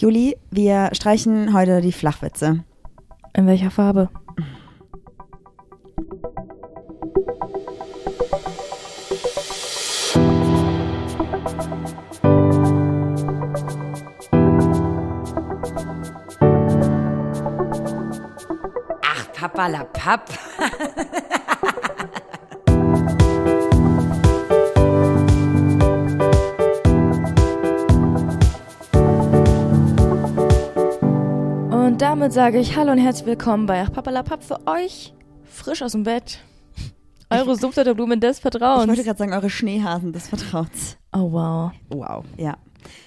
Juli, wir streichen heute die Flachwitze. In welcher Farbe? Ach, Papalapap. Und damit sage ich Hallo und herzlich willkommen bei Ach Papalapap für euch. Frisch aus dem Bett. Eure Subtiterblumen des Ich Vertrauens. wollte gerade sagen, eure Schneehasen des Vertrauens. Oh wow. Wow, ja.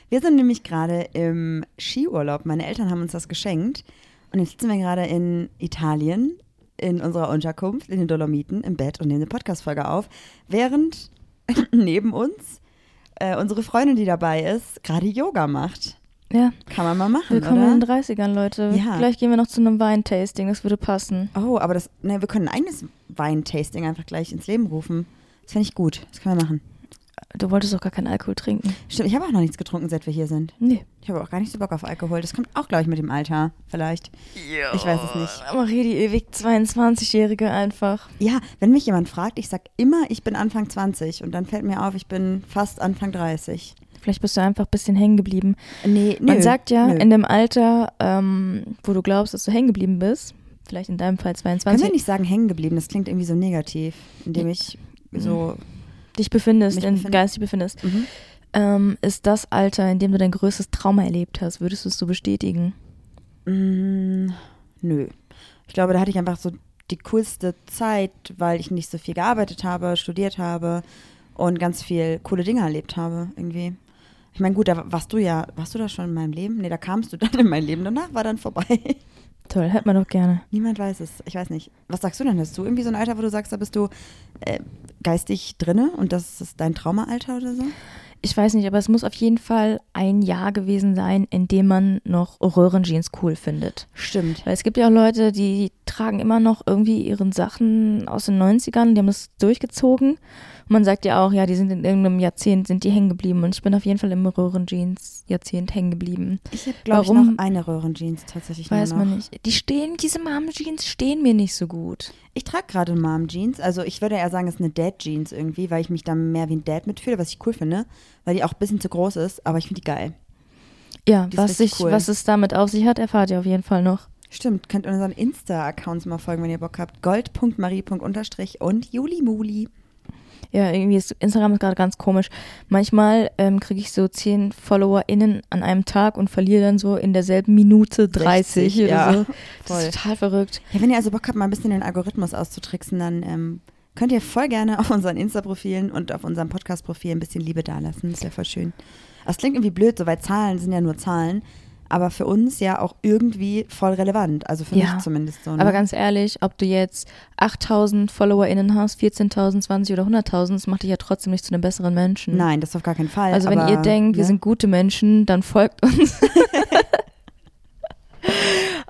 Wir sind nämlich gerade im Skiurlaub. Meine Eltern haben uns das geschenkt. Und jetzt sitzen wir gerade in Italien, in unserer Unterkunft, in den Dolomiten, im Bett und nehmen eine Podcast-Folge auf, während neben uns äh, unsere Freundin, die dabei ist, gerade Yoga macht. Ja, Kann man mal machen, willkommen in den oder? 30ern, Leute. Ja. Gleich gehen wir noch zu einem Weintasting, das würde passen. Oh, aber das, ne, wir können ein eigenes Weintasting einfach gleich ins Leben rufen. Das finde ich gut. Das können wir machen. Du wolltest doch gar keinen Alkohol trinken. Stimmt, ich habe auch noch nichts getrunken, seit wir hier sind. Nee. Ich habe auch gar nicht so Bock auf Alkohol. Das kommt auch, glaube ich, mit dem Alter. Vielleicht. Ich weiß es nicht. Marie, die ewig 22-Jährige einfach. Ja, wenn mich jemand fragt, ich sag immer, ich bin Anfang 20 und dann fällt mir auf, ich bin fast Anfang 30. Vielleicht bist du einfach ein bisschen hängen geblieben. Nee, nö. Man sagt ja, nö. in dem Alter, ähm, wo du glaubst, dass du hängen geblieben bist, vielleicht in deinem Fall Können 22, wir nicht sagen hängen geblieben? Das klingt irgendwie so negativ, indem ich so. dich befindest, in befinde. geistig befindest, Mhm. ähm, ist das Alter, in dem du dein größtes Trauma erlebt hast. Würdest du es so bestätigen? Mm, nö. Ich glaube, da hatte ich einfach so die coolste Zeit, weil ich nicht so viel gearbeitet habe, studiert habe und ganz viel coole Dinge erlebt habe, irgendwie. Ich meine, gut, da warst du ja, warst du da schon in meinem Leben? Nee, da kamst du dann in mein Leben. Danach war dann vorbei. Toll, hätte man doch gerne. Niemand weiß es. Ich weiß nicht. Was sagst du denn? Hast du irgendwie so ein Alter, wo du sagst, da bist du äh, geistig drinne und das ist dein Traumaalter oder so? Ich weiß nicht, aber es muss auf jeden Fall ein Jahr gewesen sein, in dem man noch Röhrenjeans cool findet. Stimmt. Weil es gibt ja auch Leute, die tragen immer noch irgendwie ihren Sachen aus den 90ern, die haben das durchgezogen. Man sagt ja auch, ja, die sind in irgendeinem Jahrzehnt, sind die hängen geblieben. Und ich bin auf jeden Fall im Röhrenjeans-Jahrzehnt hängen geblieben. Ich habe, glaube ich, Warum? noch eine Röhrenjeans tatsächlich Weiß man nicht. Die stehen, diese Mom-Jeans stehen mir nicht so gut. Ich trage gerade Mom-Jeans. Also ich würde eher sagen, es ist eine Dad-Jeans irgendwie, weil ich mich da mehr wie ein Dad mitfühle, was ich cool finde, weil die auch ein bisschen zu groß ist, aber ich finde die geil. Ja, Die was, sich, cool. was es damit auf sich hat, erfahrt ihr auf jeden Fall noch. Stimmt, könnt unseren Insta-Accounts mal folgen, wenn ihr Bock habt. Gold.marie.unterstrich und Julimuli. Ja, irgendwie ist Instagram ist gerade ganz komisch. Manchmal ähm, kriege ich so 10 FollowerInnen an einem Tag und verliere dann so in derselben Minute 30 60, oder ja. so. Das Voll. ist total verrückt. Ja, wenn ihr also Bock habt, mal ein bisschen den Algorithmus auszutricksen, dann ähm, könnt ihr voll gerne auf unseren Insta-Profilen und auf unserem Podcast-Profil ein bisschen Liebe dalassen. Das wäre voll schön. Das klingt irgendwie blöd, so, weil Zahlen sind ja nur Zahlen, aber für uns ja auch irgendwie voll relevant. Also für Ja. mich zumindest so. Ne? Aber ganz ehrlich, ob du jetzt 8000 FollowerInnen hast, 14.000, 20 oder 100.000, das macht dich ja trotzdem nicht zu einem besseren Menschen. Nein, das auf gar keinen Fall. Also wenn aber, ihr denkt, wir ne? sind gute Menschen, dann folgt uns.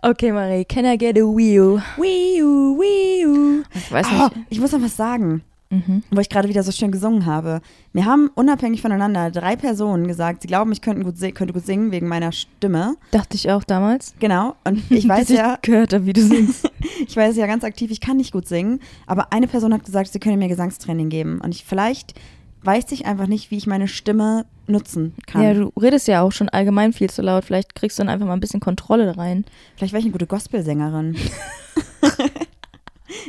okay, Marie, can I get a wheel? Wii U, Wii U. Ich weiß Oh, nicht. ich muss noch was sagen, Mhm. wo ich gerade wieder so schön gesungen habe. Mir haben unabhängig voneinander drei Personen gesagt, sie glauben, ich könnte gut, könnte gut singen wegen meiner Stimme. Dachte ich auch damals. Genau. Und ich weiß ja, Ich gehört habe, wie du singst. ich weiß ja ganz aktiv, ich kann nicht gut singen. Aber eine Person hat gesagt, sie könne mir Gesangstraining geben. Und ich vielleicht weiß ich einfach nicht, wie ich meine Stimme nutzen kann. Ja, du redest ja auch schon allgemein viel zu laut. Vielleicht kriegst du dann einfach mal ein bisschen Kontrolle rein. vielleicht wäre ich eine gute Gospelsängerin.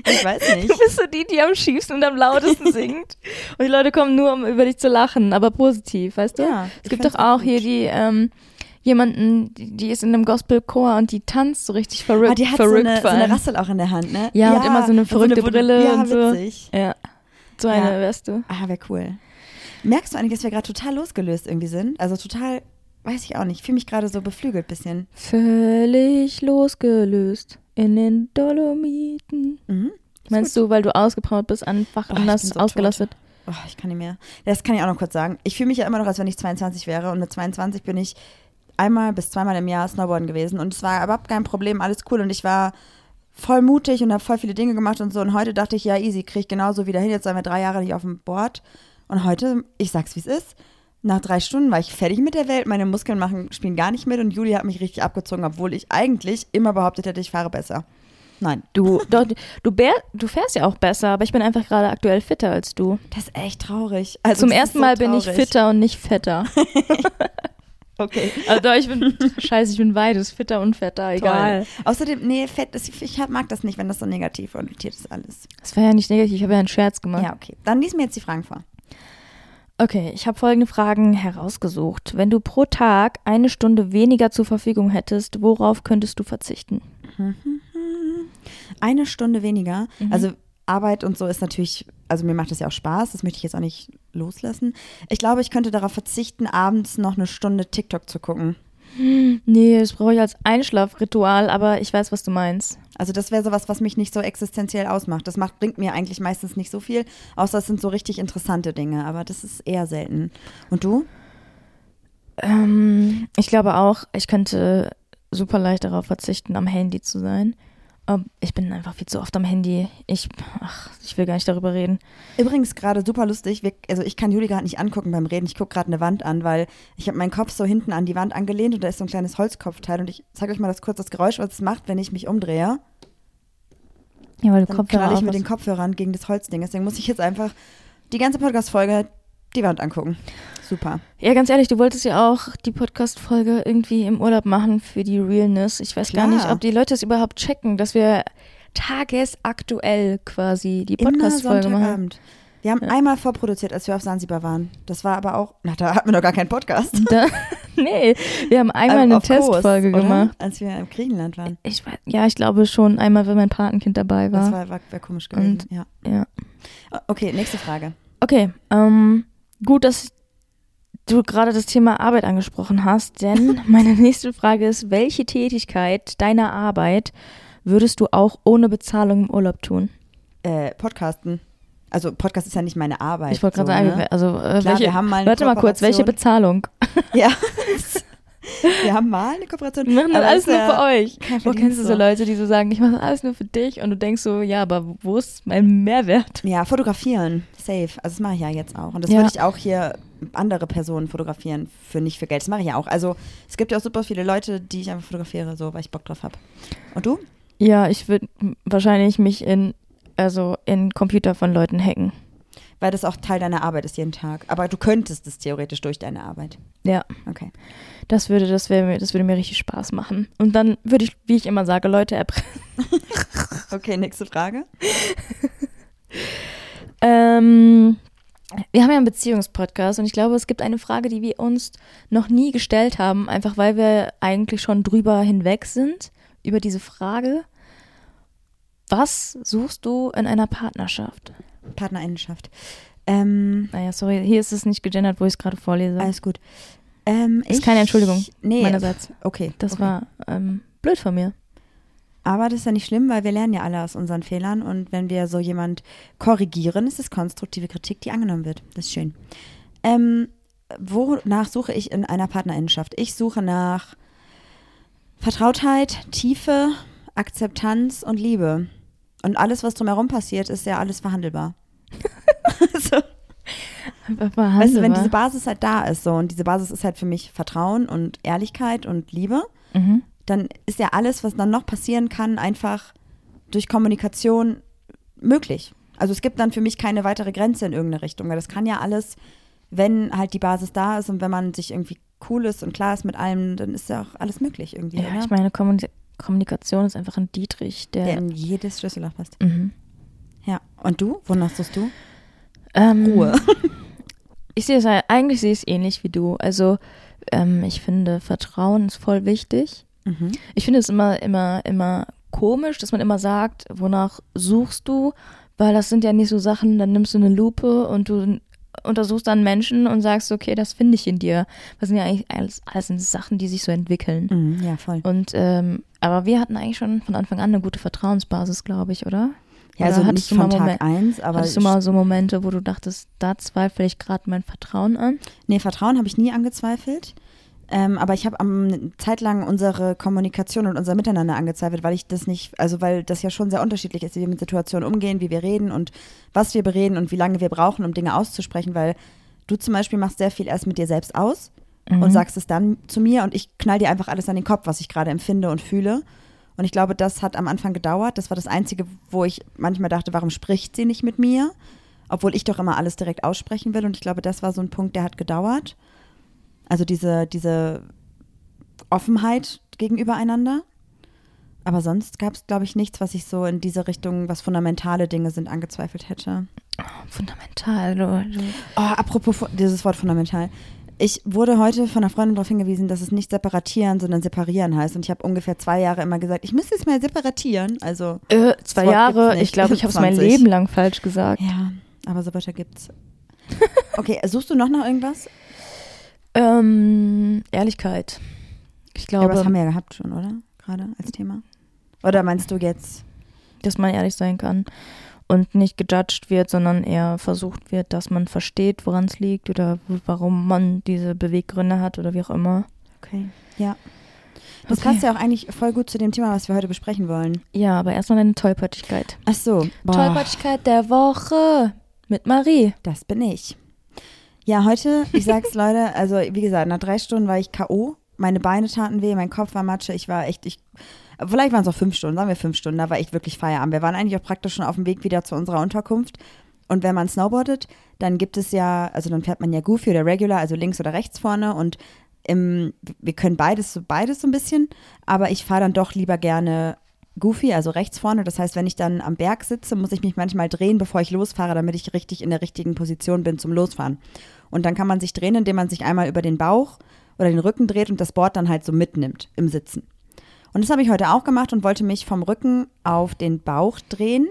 ich weiß nicht. Du bist so die, die am schiefsten und am lautesten singt. Und die Leute kommen nur, um über dich zu lachen, aber positiv, weißt du? Ja, es gibt doch auch gut. hier die, ähm, jemanden, die, ist in einem Gospelchor und die tanzt so richtig verrückt. Ah, die hat verrückt so eine, so eine. Rassel auch in der Hand, ne? Ja, und immer so eine verrückte Bunte- Brille ja, und so. witzig. Ja, so eine, Ja. wärst du. Ah, wäre cool. Merkst du eigentlich, dass wir gerade total losgelöst irgendwie sind? Also total, weiß ich auch nicht. Ich fühle mich gerade so beflügelt bisschen. Völlig losgelöst in den Dolomiten. Mhm. Meinst du, weil du ausgepowert bist, einfach Oh, anders so ausgelastet? Oh, ich kann nicht mehr. Das kann ich auch noch kurz sagen. Ich fühle mich ja immer noch, als wenn ich 22 wäre. Und mit 22 bin ich einmal bis zweimal im Jahr Snowboarden gewesen. Und es war überhaupt kein Problem, alles cool. Und ich war voll mutig und habe voll viele Dinge gemacht und so. Und heute dachte ich, ja, easy, kriege ich genauso wieder hin. Jetzt sind wir drei Jahre nicht auf dem Board. Und heute, ich sag's wie es ist, Nach drei Stunden war ich fertig mit der Welt, meine Muskeln machen, spielen gar nicht mit und Julia hat mich richtig abgezogen, obwohl ich eigentlich immer behauptet hätte, ich fahre besser. Nein. Du, doch, du, bär, du fährst ja auch besser, aber ich bin einfach gerade aktuell fitter als du. Das ist echt traurig. Also, Zum ersten so Mal bin ich fitter und nicht fetter. Okay. Also ich bin, scheiße, ich bin beides, fitter und fetter, egal. Toll. Außerdem, nee, Fett, ist, ich mag das nicht, wenn das so negativ konnotiert ist alles. Das war ja nicht negativ, ich habe ja einen Scherz gemacht. Ja, okay. Dann lies mir jetzt die Fragen vor. Okay, ich habe folgende Fragen herausgesucht. Wenn du pro Tag eine Stunde weniger zur Verfügung hättest, worauf könntest du verzichten? Eine Stunde weniger. Mhm. Also Arbeit und so ist natürlich, also mir macht das ja auch Spaß, das möchte ich jetzt auch nicht loslassen. Ich glaube, ich könnte darauf verzichten, abends noch eine Stunde TikTok zu gucken. Nee, das brauche ich als Einschlafritual, aber ich weiß, was du meinst. Also das wäre sowas, was mich nicht so existenziell ausmacht. Das macht, bringt mir eigentlich meistens nicht so viel, außer es sind so richtig interessante Dinge, aber das ist eher selten. Und du? Ähm, ich glaube auch, ich könnte super leicht darauf verzichten, am Handy zu sein. Aber ich bin einfach viel zu oft am Handy. Ich, ach, ich will gar nicht darüber reden. Übrigens gerade super lustig, wir, also ich kann Juli gerade nicht angucken beim Reden, ich gucke gerade eine Wand an, weil ich habe meinen Kopf so hinten an die Wand angelehnt und da ist so ein kleines Holzkopfteil und ich zeige euch mal das kurz das Geräusch, was es macht, wenn ich mich umdrehe. Ja, weil du Dann Kopfhörer ich mit den. Kopfhörern gegen das Holzding. Deswegen muss ich jetzt einfach die ganze Podcast-Folge die Wand angucken. Super. Ja, ganz ehrlich, du wolltest ja auch die Podcast-Folge irgendwie im Urlaub machen für die Realness. Ich weiß gar Klar. nicht, ob die Leute es überhaupt checken, dass wir tagesaktuell quasi die Podcast-Folge machen. Wir haben einmal vorproduziert, als wir auf Zanzibar waren. Das war aber auch, na, da hatten wir noch gar keinen Podcast. Da, nee, wir haben einmal Ähm, eine Kurs, Testfolge oder? gemacht. Als wir im Griechenland waren. Ich, ja, ich glaube schon einmal, wenn mein Patenkind dabei war. Das war, war, war komisch gewesen. Und- ja. ja. Okay, nächste Frage. Okay, ähm, gut, dass du gerade das Thema Arbeit angesprochen hast, denn meine nächste Frage ist, welche Tätigkeit deiner Arbeit würdest du auch ohne Bezahlung im Urlaub tun? Äh, Podcasten. Also Podcast ist ja nicht meine Arbeit. Ich wollte gerade so, sagen, ne? also äh, Klar, welche, wir haben mal eine warte mal kurz, welche. Bezahlung? Ja. wir haben mal eine Kooperation. Wir machen das alles nur für euch. Wo kennst du so Leute, die so sagen, ich mache alles nur für dich und du denkst so, ja, aber wo ist mein Mehrwert? Ja, fotografieren. Safe. Also das mache ich ja jetzt auch. Und das Ja. würde ich auch hier andere Personen fotografieren für nicht für Geld. Das mache ich ja auch. Also es gibt ja auch super viele Leute, die ich einfach fotografiere, so weil ich Bock drauf habe. Und du? Ja, ich würde wahrscheinlich mich in, also in Computer von Leuten hacken. Weil das auch Teil deiner Arbeit ist jeden Tag. Aber du könntest es theoretisch durch deine Arbeit. Ja. Okay. Das würde, das wäre mir, das würde mir richtig Spaß machen. Und dann würde ich, wie ich immer sage, Leute erpressen. Okay, nächste Frage. Ähm, wir haben ja einen Beziehungspodcast und ich glaube, es gibt eine Frage, die wir uns noch nie gestellt haben, einfach weil wir eigentlich schon drüber hinweg sind, über diese Frage. Was suchst du in einer Partnerschaft? Partnerinnenschaft. Ähm, Naja, sorry, hier ist es nicht gegendert, wo ich es gerade vorlese. alles gut. Ähm, Ist ich- keine Entschuldigung Nee, meinerseits. okay. Das okay. war ähm, blöd von mir. Aber das ist ja nicht schlimm, weil wir lernen ja alle aus unseren Fehlern und wenn wir so jemand korrigieren, ist es konstruktive Kritik, die angenommen wird. Das ist schön. Ähm, wonach suche ich in einer Partnerinnenschaft? Ich suche nach Vertrautheit, Tiefe, Akzeptanz und Liebe. Und alles, was drumherum passiert, ist ja alles verhandelbar. so. Weißt du, wenn diese Basis halt da ist so und diese Basis ist halt für mich Vertrauen und Ehrlichkeit und Liebe, mhm. Dann ist ja alles, was dann noch passieren kann, einfach durch Kommunikation möglich. Also es gibt dann für mich keine weitere Grenze in irgendeine Richtung, weil das kann ja alles, wenn halt die Basis da ist und wenn man sich irgendwie cool ist und klar ist mit allem, dann ist ja auch alles möglich irgendwie. Ja, oder? ich meine, Kommuni Kommunikation ist einfach ein Dietrich, der. Der in jedes Schlüsselloch passt. mhm. Ja. Und du? Wonach suchst du? ähm, Ruhe. Ich sehe es eigentlich sehe ich es ähnlich wie du. Also ähm, ich finde Vertrauen ist voll wichtig. Mhm. Ich finde es immer, immer, immer komisch, dass man immer sagt, wonach suchst du, weil das sind ja nicht so Sachen, dann nimmst du eine Lupe und du untersuchst dann Menschen und sagst, okay, das finde ich in dir. Das sind ja eigentlich alles, alles Sachen, die sich so entwickeln. Mhm, ja, voll. Und ähm, aber wir hatten eigentlich schon von Anfang an eine gute Vertrauensbasis, glaube ich, oder? Ja, also nicht von Tag Moment- eins, aber Hattest du mal so Momente, wo du dachtest, da zweifle ich gerade mein Vertrauen an? Nee, Vertrauen habe ich nie angezweifelt. Ähm, aber ich habe am Zeit lang unsere Kommunikation und unser Miteinander angezweifelt, weil ich das nicht, also weil das ja schon sehr unterschiedlich ist, wie wir mit Situationen umgehen, wie wir reden und was wir bereden und wie lange wir brauchen, um Dinge auszusprechen, weil du zum Beispiel machst sehr viel erst mit dir selbst aus Mhm. und sagst es dann zu mir und ich knall dir einfach alles an den Kopf, was ich gerade empfinde und fühle. Und ich glaube, das hat am Anfang gedauert. Das war das Einzige, wo ich manchmal dachte, warum spricht sie nicht mit mir? Obwohl ich doch immer alles direkt aussprechen will. Und ich glaube, das war so ein Punkt, der hat gedauert. Also diese, diese Offenheit gegenüber einander. Aber sonst gab es, glaube ich, nichts, was ich so in diese Richtung, was fundamentale Dinge sind, angezweifelt hätte. Fundamental. Du, du. Oh, apropos dieses Wort fundamental. Ich wurde heute von einer Freundin darauf hingewiesen, dass es nicht separatieren, sondern separieren heißt. Und ich habe ungefähr zwei Jahre immer gesagt, ich müsste es mal separatieren. Also, Äh, zwei Jahre. Ich glaube, ich habe es mein 20. Leben lang falsch gesagt. ja, aber so weiter gibt's. Okay, suchst du noch nach irgendwas? Ähm, Ehrlichkeit. Ich Ja, glaube, aber das haben wir ja gehabt schon, oder? Gerade als Thema. Oder meinst du jetzt? dass man ehrlich sein kann und nicht gejudged wird, sondern eher versucht wird, dass man versteht, woran es liegt oder warum man diese Beweggründe hat oder wie auch immer. Okay. Ja. Das Okay. passt ja auch eigentlich voll gut zu dem Thema, was wir heute besprechen wollen. Ja, aber erstmal deine Tollpatschigkeit. Ach so. Boah. Tollpatschigkeit der Woche mit Marie. Das bin ich. Ja, heute, ich sag's Leute, also wie gesagt, nach drei Stunden war ich K.O. Meine Beine taten weh, mein Kopf war Matsche, ich war echt, ich, vielleicht waren es auch fünf Stunden, sagen wir fünf Stunden, da war echt wirklich Feierabend. Wir waren eigentlich auch praktisch schon auf dem Weg wieder zu unserer Unterkunft. Und wenn man snowboardet, dann gibt es ja, also dann fährt man ja Goofy oder Regular, also links oder rechts vorne und im, wir können beides, beides so ein bisschen, aber ich fahre dann doch lieber gerne Goofy, also rechts vorne. Das heißt, wenn ich dann am Berg sitze, muss ich mich manchmal drehen, bevor ich losfahre, damit ich richtig in der richtigen Position bin zum Losfahren. Und dann kann man sich drehen, indem man sich einmal über den Bauch oder den Rücken dreht und das Board dann halt so mitnimmt im Sitzen. Und das habe ich heute auch gemacht und wollte mich vom Rücken auf den Bauch drehen.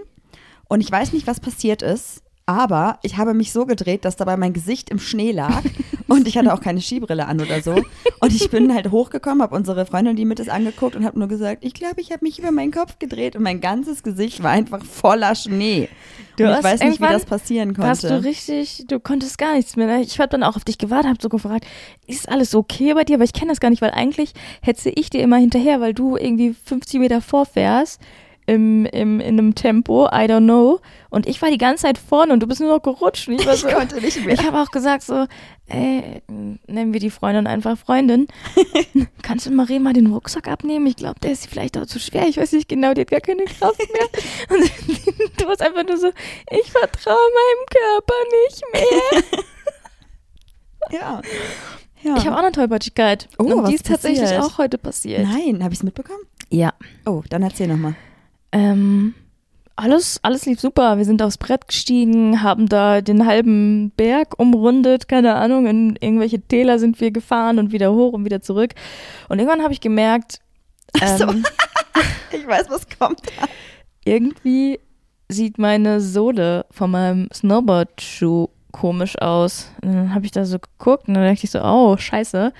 Und ich weiß nicht, was passiert ist, aber ich habe mich so gedreht, dass dabei mein Gesicht im Schnee lag und ich hatte auch keine Skibrille an oder so. Und ich bin halt hochgekommen, habe unsere Freundin, die mit ist, angeguckt und habe nur gesagt, ich glaube, ich habe mich über meinen Kopf gedreht und mein ganzes Gesicht war einfach voller Schnee. Du und ich weiß nicht, wie das passieren Da hast du konnte. richtig, du konntest gar nichts mehr. ne? Ich habe dann auch auf dich gewartet, habe so gefragt, ist alles okay bei dir? Aber ich kenne das gar nicht, weil eigentlich hetze ich dir immer hinterher, weil du irgendwie 50 Meter vorfährst im, im, in einem Tempo, I don't know. Und ich war die ganze Zeit vorne und du bist nur noch gerutscht. Ich war Ich so, konnte nicht mehr. ich habe auch gesagt so, ey, nennen wir die Freundin einfach Freundin. Kannst du Marie mal den Rucksack abnehmen? Ich glaube, der ist vielleicht auch zu schwer. Ich weiß nicht genau, die hat gar keine Kraft mehr. Und du warst einfach nur so, ich vertraue meinem Körper nicht mehr. Ja. ja. Ich habe auch eine Tollpatschigkeit. Oh, und die ist tatsächlich passiert? auch heute passiert. Nein, habe ich es mitbekommen? Ja. Oh, dann erzähl nochmal. Ähm, alles, alles lief super. Wir sind aufs Brett gestiegen, haben da den halben Berg umrundet, keine Ahnung, in irgendwelche Täler sind wir gefahren und wieder hoch und wieder zurück. Und irgendwann habe ich gemerkt, Ach so. ähm, Ich weiß, was kommt. irgendwie sieht meine Sohle von meinem Snowboard-Schuh komisch aus. Und dann habe ich da so geguckt und dann dachte ich so, oh, scheiße,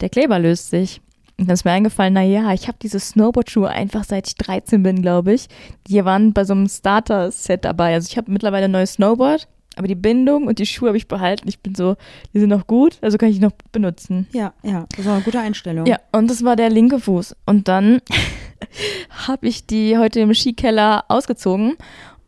der Kleber löst sich. Und dann ist mir eingefallen, naja, ich habe diese Snowboard-Schuhe einfach seit ich 13 bin, glaube ich. Die waren bei so einem Starter-Set dabei. Also ich habe mittlerweile ein neues Snowboard, aber die Bindung und die Schuhe habe ich behalten. Ich bin so, die sind noch gut, also kann ich die noch benutzen. Ja, ja, das war eine gute Einstellung. Ja, und das war der linke Fuß. Und dann habe ich die heute im Skikeller ausgezogen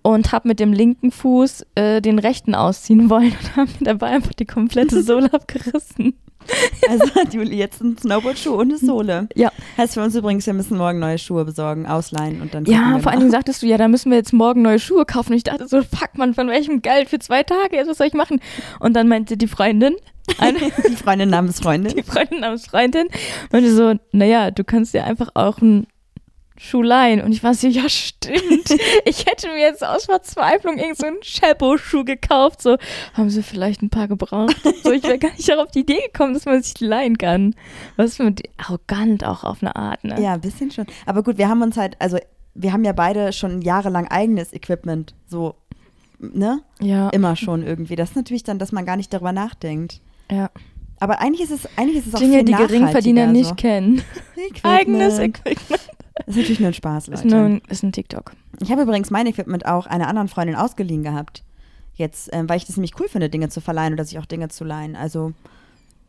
und habe mit dem linken Fuß äh, den rechten ausziehen wollen und habe mir dabei einfach die komplette Sohle abgerissen. Also hat Juli jetzt einen Snowboardschuh und eine Sohle. Ja. Heißt für uns übrigens, wir müssen morgen neue Schuhe besorgen, ausleihen und dann Ja, wir vor allen. Dingen sagtest du, ja, da müssen wir jetzt morgen neue Schuhe kaufen. Und ich dachte so, fuck man, von welchem Geld für zwei Tage? Jetzt, was soll ich machen? Und dann meinte die Freundin, eine, die Freundin namens Freundin. die Freundin namens Freundin, meinte so, naja, du kannst dir einfach auch einen Schuh leihen. Und ich war so, ja, stimmt. Ich hätte mir jetzt aus Verzweiflung irgend so einen Chapeau-Schuh gekauft. So, haben sie vielleicht ein paar gebraucht. So, ich wäre gar nicht auf die Idee gekommen, dass man sich leihen kann. Was für arrogant auch auf eine Art, ne? Ja, ein bisschen schon. Aber gut, wir haben uns halt, also wir haben ja beide schon jahrelang eigenes Equipment, so, ne? Ja. Immer schon irgendwie. Das ist natürlich dann, dass man gar nicht darüber nachdenkt. ja. Aber eigentlich ist es, eigentlich ist es auch Dinge, viel die Geringverdiener nachhaltiger, nicht kennen. So. Eigenes Equipment. Das ist natürlich nur ein Spaß, Ist, Leute. nur, ein- ist ein TikTok. Ich habe übrigens mein Equipment auch einer anderen Freundin ausgeliehen gehabt. Jetzt, ähm, weil ich das nämlich cool finde, Dinge zu verleihen oder sich auch Dinge zu leihen. Also,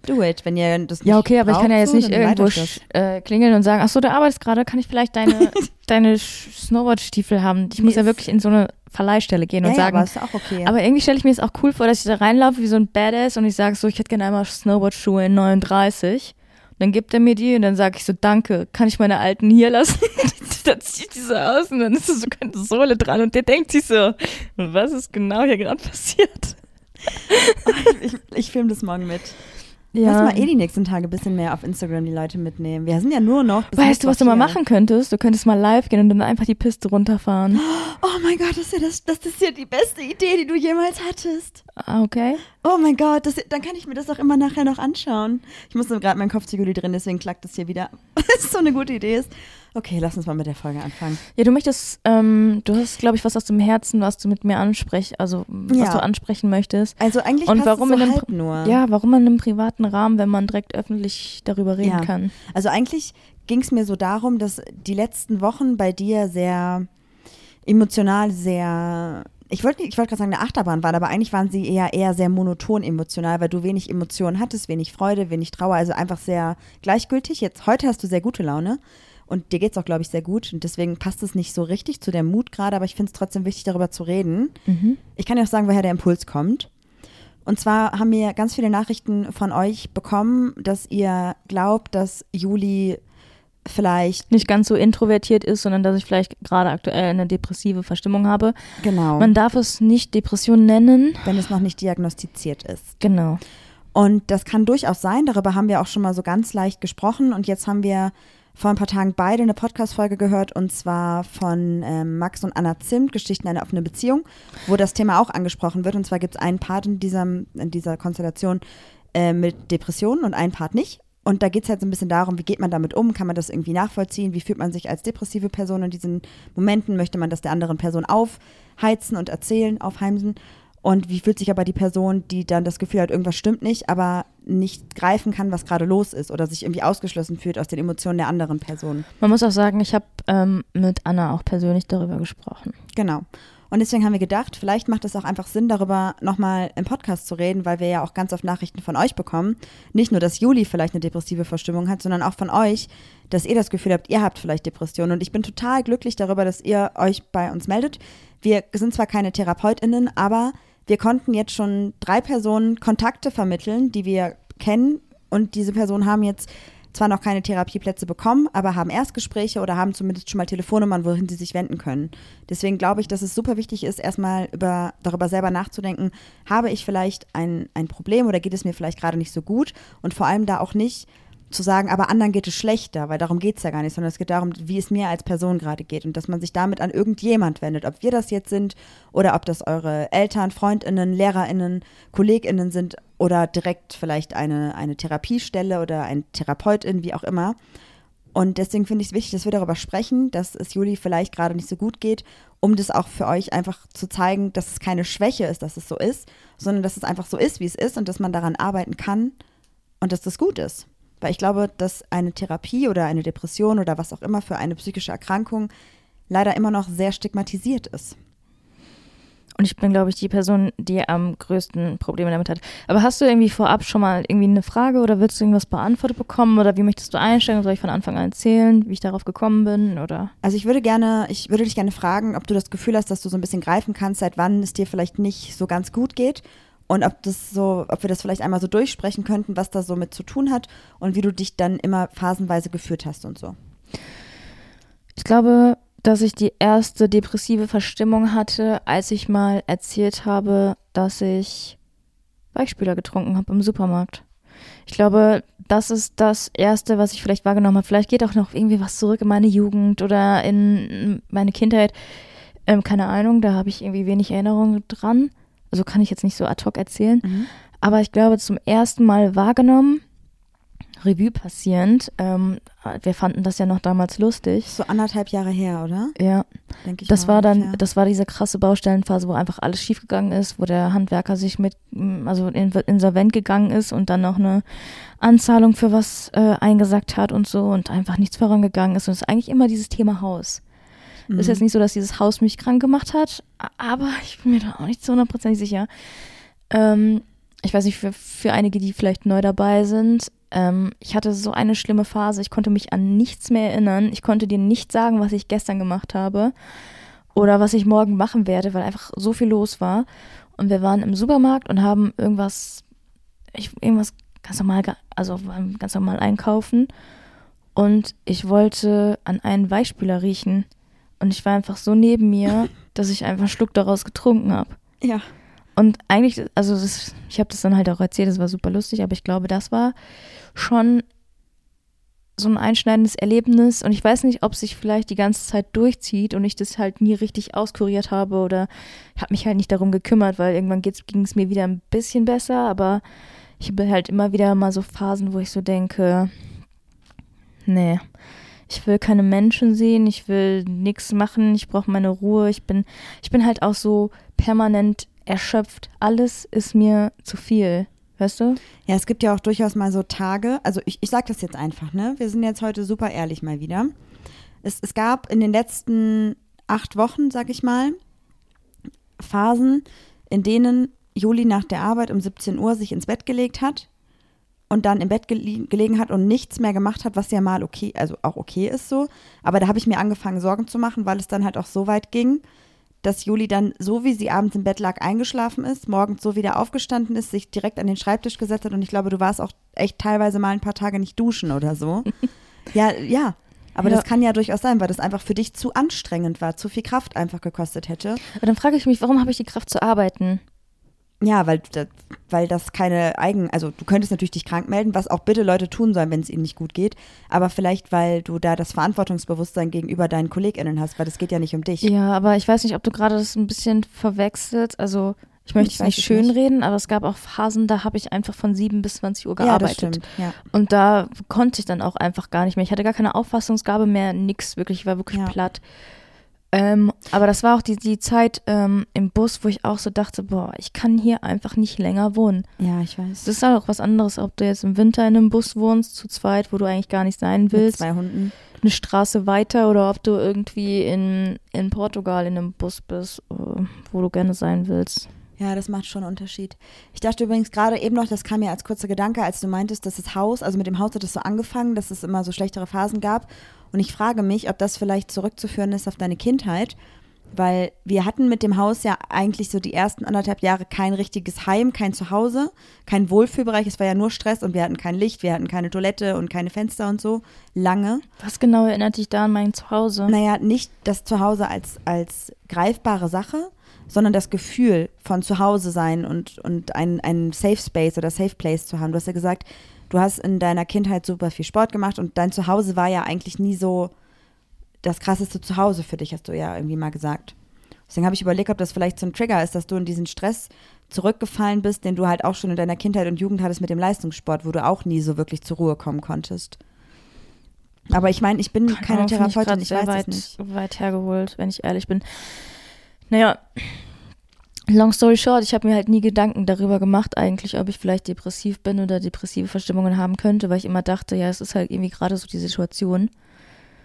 do it. Wenn ihr das Ja, nicht okay, aber ich kann ja jetzt so, nicht irgendwo äh, klingeln und sagen, ach so, du arbeitest gerade, kann ich vielleicht deine, deine Snowboard-Stiefel haben? Ich muss ja ist- wirklich in so eine Verleihstelle gehen Ja, und ja, sagen, aber ist auch okay. aber irgendwie stelle ich mir es auch cool vor, dass ich da reinlaufe wie so ein Badass und ich sage so, ich hätte gerne einmal Snowboard-Schuhe in 39. Dann gibt er mir die und dann sage ich so, danke, kann ich meine alten hier lassen? dann ziehe ich die so aus und dann ist da so keine Sohle dran und der denkt sich so, was ist genau hier gerade passiert? ich, ich filme das morgen mit. Lass mal eh die nächsten Tage ein bisschen mehr auf Instagram die Leute mitnehmen. Wir sind ja nur noch. Weißt du, was du mal machen könntest? Du könntest mal live gehen und dann einfach die Piste runterfahren. Oh mein Gott, das ist, ja das, das ist ja die beste Idee, die du jemals hattest. Ah, okay. Oh mein Gott, das, dann kann ich mir das auch immer nachher noch anschauen. Ich musste gerade meinen Kopf drin, deswegen klackt das hier wieder. Das ist so eine gute Idee ist. Okay, lass uns mal mit der Folge anfangen. Ja, du möchtest, ähm, du hast, glaube ich, was aus dem Herzen, was du mit mir ansprechst, also was Ja. du ansprechen möchtest. Also eigentlich Und passt warum es in so einem nur. Ja, warum in einem privaten Rahmen, wenn man direkt öffentlich darüber reden Ja. kann? Also eigentlich ging es mir so darum, dass die letzten Wochen bei dir sehr emotional, sehr, ich wollte ich wollte gerade sagen, eine Achterbahn waren, aber eigentlich waren sie eher eher sehr monoton emotional, weil du wenig Emotionen hattest, wenig Freude, wenig Trauer, also einfach sehr gleichgültig. Jetzt heute hast du sehr gute Laune. Und dir geht's auch, glaube ich, sehr gut. Und deswegen passt es nicht so richtig zu der Mut gerade, aber ich finde es trotzdem wichtig, darüber zu reden. Ich kann ja auch sagen, woher der Impuls kommt. Und zwar haben wir ganz viele Nachrichten von euch bekommen, dass ihr glaubt, dass Juli vielleicht, Nicht ganz so introvertiert ist, sondern dass ich vielleicht gerade aktuell eine depressive Verstimmung habe. genau, Man darf es nicht Depression nennen. wenn es noch nicht diagnostiziert ist. Genau. Und das kann durchaus sein, darüber haben wir auch schon mal so ganz leicht gesprochen. Und jetzt haben wir vor ein paar Tagen beide eine Podcast-Folge gehört und zwar von ähm, Max und Anna Zimt, Geschichten einer offenen Beziehung, wo das Thema auch angesprochen wird. Und zwar gibt es einen Part in, diesem, in dieser Konstellation äh, mit Depressionen und einen Part nicht. Und da geht es halt so ein bisschen darum, wie geht man damit um? Kann man das irgendwie nachvollziehen? Wie fühlt man sich als depressive Person in diesen Momenten? Möchte man das der anderen Person aufheizen und erzählen, aufheimsen? Und wie fühlt sich aber die Person, die dann das Gefühl hat, irgendwas stimmt nicht, aber nicht greifen kann, was gerade los ist oder sich irgendwie ausgeschlossen fühlt aus den Emotionen der anderen Person? Man muss auch sagen, ich habe ähm, mit Anna auch persönlich darüber gesprochen. Genau. Und deswegen haben wir gedacht, vielleicht macht es auch einfach Sinn, darüber nochmal im Podcast zu reden, weil wir ja auch ganz oft Nachrichten von euch bekommen. Nicht nur, dass Juli vielleicht eine depressive Verstimmung hat, sondern auch von euch, dass ihr das Gefühl habt, ihr habt vielleicht Depressionen. Und ich bin total glücklich darüber, dass ihr euch bei uns meldet. Wir sind zwar keine TherapeutInnen, aber wir konnten jetzt schon drei Personen Kontakte vermitteln, die wir kennen. Und diese Personen haben jetzt zwar noch keine Therapieplätze bekommen, aber haben Erstgespräche oder haben zumindest schon mal Telefonnummern, wohin sie sich wenden können. Deswegen glaube ich, dass es super wichtig ist, erstmal über, darüber selber nachzudenken, habe ich vielleicht ein, ein Problem oder geht es mir vielleicht gerade nicht so gut und vor allem da auch nicht zu sagen, aber anderen geht es schlechter, weil darum geht es ja gar nicht, sondern es geht darum, wie es mir als Person gerade geht und dass man sich damit an irgendjemand wendet, ob wir das jetzt sind oder ob das eure Eltern, Freundinnen, Lehrerinnen, Kolleginnen sind oder direkt vielleicht eine, eine Therapiestelle oder ein Therapeutin, wie auch immer. Und deswegen finde ich es wichtig, dass wir darüber sprechen, dass es Juli vielleicht gerade nicht so gut geht, um das auch für euch einfach zu zeigen, dass es keine Schwäche ist, dass es so ist, sondern dass es einfach so ist, wie es ist und dass man daran arbeiten kann und dass das gut ist. Weil ich glaube, dass eine Therapie oder eine Depression oder was auch immer für eine psychische Erkrankung leider immer noch sehr stigmatisiert ist. Und ich bin, glaube ich, die Person, die am größten Probleme damit hat. Aber hast du irgendwie vorab schon mal irgendwie eine Frage oder willst du irgendwas beantwortet bekommen oder wie möchtest du einsteigen? Soll ich von Anfang an erzählen, wie ich darauf gekommen bin oder? Also ich würde gerne, ich würde dich gerne fragen, ob du das Gefühl hast, dass du so ein bisschen greifen kannst, seit wann es dir vielleicht nicht so ganz gut geht und ob das so, ob wir das vielleicht einmal so durchsprechen könnten, was da so mit zu tun hat und wie du dich dann immer phasenweise geführt hast und so. Ich glaube, dass ich die erste depressive Verstimmung hatte, als ich mal erzählt habe, dass ich Weichspüler getrunken habe im Supermarkt. Ich glaube, das ist das Erste, was ich vielleicht wahrgenommen habe. Vielleicht geht auch noch irgendwie was zurück in meine Jugend oder in meine Kindheit. Ähm, keine Ahnung, da habe ich irgendwie wenig Erinnerungen dran. Also kann ich jetzt nicht so ad hoc erzählen. Aber ich glaube, zum ersten Mal wahrgenommen, Revue passierend. Ähm, wir fanden das ja noch damals lustig. So anderthalb Jahre her, oder? Ja, Denke ich das war dann, ungefähr. das war diese krasse Baustellenphase, wo einfach alles schiefgegangen ist, wo der Handwerker sich mit, mm, also in, insolvent gegangen ist und dann noch eine Anzahlung für was äh, eingesagt hat und so und einfach nichts vorangegangen ist. Und es ist eigentlich immer dieses Thema Haus. Mhm. Ist jetzt nicht so, dass dieses Haus mich krank gemacht hat, aber ich bin mir da auch nicht zu hundertprozentig sicher. Ähm, ich weiß nicht, für, für einige, die vielleicht neu dabei sind, ähm, ich hatte so eine schlimme Phase. Ich konnte mich an nichts mehr erinnern. Ich konnte dir nicht sagen, was ich gestern gemacht habe oder was ich morgen machen werde, weil einfach so viel los war. Und wir waren im Supermarkt und haben irgendwas, ich, irgendwas ganz normal, also ganz normal einkaufen. Und ich wollte an einen Weichspüler riechen. Und ich war einfach so neben mir, dass ich einfach einen Schluck daraus getrunken habe. Ja. Und eigentlich, also das, ich habe das dann halt auch erzählt, das war super lustig, aber ich glaube, das war schon so ein einschneidendes Erlebnis und ich weiß nicht, ob sich vielleicht die ganze Zeit durchzieht und ich das halt nie richtig auskuriert habe oder habe mich halt nicht darum gekümmert, weil irgendwann ging es mir wieder ein bisschen besser, aber ich habe halt immer wieder mal so Phasen, wo ich so denke, nee, ich will keine Menschen sehen, ich will nichts machen, ich brauche meine Ruhe, ich bin, ich bin halt auch so permanent erschöpft. Alles ist mir zu viel. Weißt du? Ja, es gibt ja auch durchaus mal so Tage, also ich, ich sage das jetzt einfach, ne? Wir sind jetzt heute super ehrlich mal wieder. Es, es gab in den letzten acht Wochen, sag ich mal, Phasen, in denen Juli nach der Arbeit um 17 Uhr sich ins Bett gelegt hat und dann im Bett gele gelegen hat und nichts mehr gemacht hat, was ja mal okay, also auch okay ist so. Aber da habe ich mir angefangen, Sorgen zu machen, weil es dann halt auch so weit ging, dass Juli dann, so wie sie abends im Bett lag, eingeschlafen ist, morgens so wieder aufgestanden ist, sich direkt an den Schreibtisch gesetzt hat und ich glaube, du warst auch echt teilweise mal ein paar Tage nicht duschen oder so. ja, ja. Aber ja. das kann ja durchaus sein, weil das einfach für dich zu anstrengend war, zu viel Kraft einfach gekostet hätte. Aber dann frage ich mich, warum habe ich die Kraft zu arbeiten? Ja, weil, weil das keine Eigen, also du könntest natürlich dich krank melden, was auch bitte Leute tun sollen, wenn es ihnen nicht gut geht, aber vielleicht, weil du da das Verantwortungsbewusstsein gegenüber deinen KollegInnen hast, weil das geht ja nicht um dich. Ja, aber ich weiß nicht, ob du gerade das ein bisschen verwechselt, also ich möchte es nicht schönreden, aber es gab auch Phasen, da habe ich einfach von 7 bis 20 Uhr gearbeitet. Ja, das stimmt, ja. Und da konnte ich dann auch einfach gar nicht mehr. Ich hatte gar keine Auffassungsgabe mehr, nix wirklich, ich war wirklich ja. platt. Ähm, aber das war auch die, die Zeit ähm, im Bus, wo ich auch so dachte, boah, ich kann hier einfach nicht länger wohnen. Ja, ich weiß. Das ist halt auch was anderes, ob du jetzt im Winter in einem Bus wohnst, zu zweit, wo du eigentlich gar nicht sein willst. Mit zwei Hunden. Eine Straße weiter oder ob du irgendwie in, in Portugal in einem Bus bist, äh, wo du gerne sein willst. Ja, das macht schon einen Unterschied. Ich dachte übrigens gerade eben noch, das kam mir als kurzer Gedanke, als du meintest, dass das Haus, also mit dem Haus hat es so angefangen, dass es immer so schlechtere Phasen gab. Und ich frage mich, ob das vielleicht zurückzuführen ist auf deine Kindheit, weil wir hatten mit dem Haus ja eigentlich so die ersten anderthalb Jahre kein richtiges Heim, kein Zuhause, kein Wohlfühlbereich. Es war ja nur Stress und wir hatten kein Licht, wir hatten keine Toilette und keine Fenster und so. Lange. Was genau erinnert dich da an mein Zuhause? Naja, nicht das Zuhause als, als greifbare Sache, sondern das Gefühl von Zuhause sein und, und ein, ein Safe Space oder Safe Place zu haben. Du hast ja gesagt, du hast in deiner Kindheit super viel Sport gemacht und dein Zuhause war ja eigentlich nie so das krasseste Zuhause für dich, hast du ja irgendwie mal gesagt. Deswegen habe ich überlegt, ob das vielleicht so ein Trigger ist, dass du in diesen Stress zurückgefallen bist, den du halt auch schon in deiner Kindheit und Jugend hattest mit dem Leistungssport, wo du auch nie so wirklich zur Ruhe kommen konntest. Aber ich meine, ich bin Keine keine Therapeutin, ich, ich weiß weit, es nicht. weit hergeholt, wenn ich ehrlich bin. Naja, Long story short, ich habe mir halt nie Gedanken darüber gemacht, eigentlich, ob ich vielleicht depressiv bin oder depressive Verstimmungen haben könnte, weil ich immer dachte, ja, es ist halt irgendwie gerade so die Situation,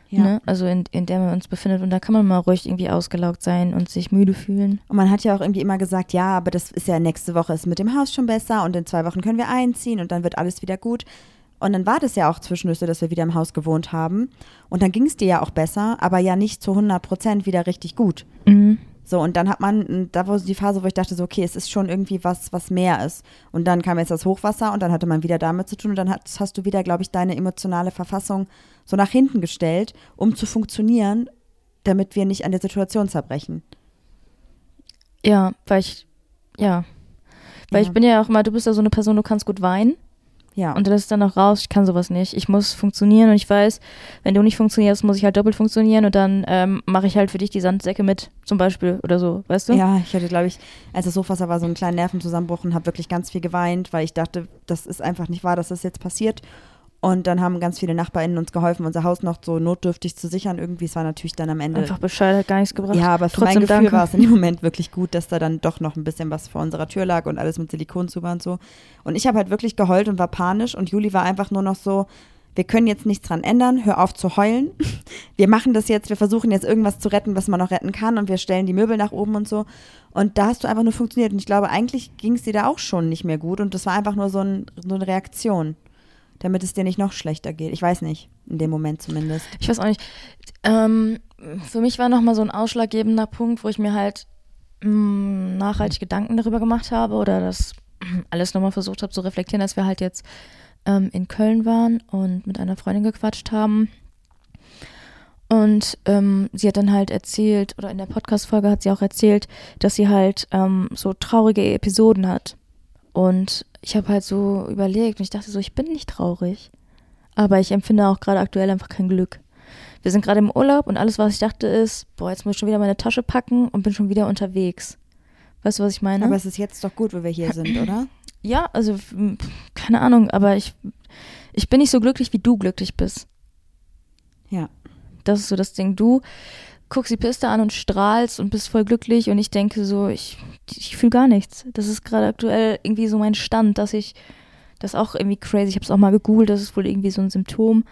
ja. ne? also in, in der man uns befindet. Und da kann man mal ruhig irgendwie ausgelaugt sein und sich müde fühlen. Und man hat ja auch irgendwie immer gesagt, ja, aber das ist ja nächste Woche ist mit dem Haus schon besser und in zwei Wochen können wir einziehen und dann wird alles wieder gut. Und dann war das ja auch zwischendurch so, dass wir wieder im Haus gewohnt haben. Und dann ging es dir ja auch besser, aber ja nicht zu 100 Prozent wieder richtig gut. Mhm. So, und dann hat man, da war so die Phase, wo ich dachte so, okay, es ist schon irgendwie was, was mehr ist. Und dann kam jetzt das Hochwasser und dann hatte man wieder damit zu tun und dann hast, hast du wieder, glaube ich, deine emotionale Verfassung so nach hinten gestellt, um zu funktionieren, damit wir nicht an der Situation zerbrechen. Ja, weil ich, ja. Weil ja. ich bin ja auch immer, du bist ja so eine Person, du kannst gut weinen. Ja. Und das ist dann auch raus, ich kann sowas nicht. Ich muss funktionieren und ich weiß, wenn du nicht funktionierst, muss ich halt doppelt funktionieren und dann ähm, mache ich halt für dich die Sandsäcke mit, zum Beispiel oder so, weißt du? Ja, ich hatte, glaube ich, als das Hochwasser war, so einen kleinen Nervenzusammenbruch und habe wirklich ganz viel geweint, weil ich dachte, das ist einfach nicht wahr, dass das jetzt passiert. Und dann haben ganz viele NachbarInnen uns geholfen, unser Haus noch so notdürftig zu sichern. Irgendwie, es war natürlich dann am Ende. Einfach Bescheid, hat gar nichts gebracht. Ja, aber für Trotzdem mein Gefühl war es in dem Moment wirklich gut, dass da dann doch noch ein bisschen was vor unserer Tür lag und alles mit Silikon zu war und so. Und ich habe halt wirklich geheult und war panisch und Juli war einfach nur noch so, wir können jetzt nichts dran ändern, hör auf zu heulen. Wir machen das jetzt, wir versuchen jetzt irgendwas zu retten, was man noch retten kann und wir stellen die Möbel nach oben und so. Und da hast du einfach nur funktioniert. Und ich glaube, eigentlich ging es dir da auch schon nicht mehr gut und das war einfach nur so, ein, so eine Reaktion, damit es dir nicht noch schlechter geht. Ich weiß nicht, in dem Moment zumindest. Ich weiß auch nicht. Ähm, für mich war nochmal so ein ausschlaggebender Punkt, wo ich mir halt mh, nachhaltig Gedanken darüber gemacht habe oder das alles nochmal versucht habe zu reflektieren, als wir halt jetzt ähm, in Köln waren und mit einer Freundin gequatscht haben. Und ähm, sie hat dann halt erzählt, oder in der Podcast-Folge hat sie auch erzählt, dass sie halt ähm, so traurige Episoden hat. Und ich habe halt so überlegt und ich dachte so, ich bin nicht traurig. Aber ich empfinde auch gerade aktuell einfach kein Glück. Wir sind gerade im Urlaub und alles, was ich dachte, ist, boah, jetzt muss ich schon wieder meine Tasche packen und bin schon wieder unterwegs. Weißt du, was ich meine? Aber es ist jetzt doch gut, wo wir hier sind, oder? Ja, also keine Ahnung, aber ich, ich bin nicht so glücklich, wie du glücklich bist. Ja. Das ist so das Ding. Du guckst die Piste an und strahlst und bist voll glücklich und ich denke so, ich, ich fühle gar nichts. Das ist gerade aktuell irgendwie so mein Stand, dass ich, das ist auch irgendwie crazy, ich habe es auch mal gegoogelt, das ist wohl irgendwie so ein Symptom.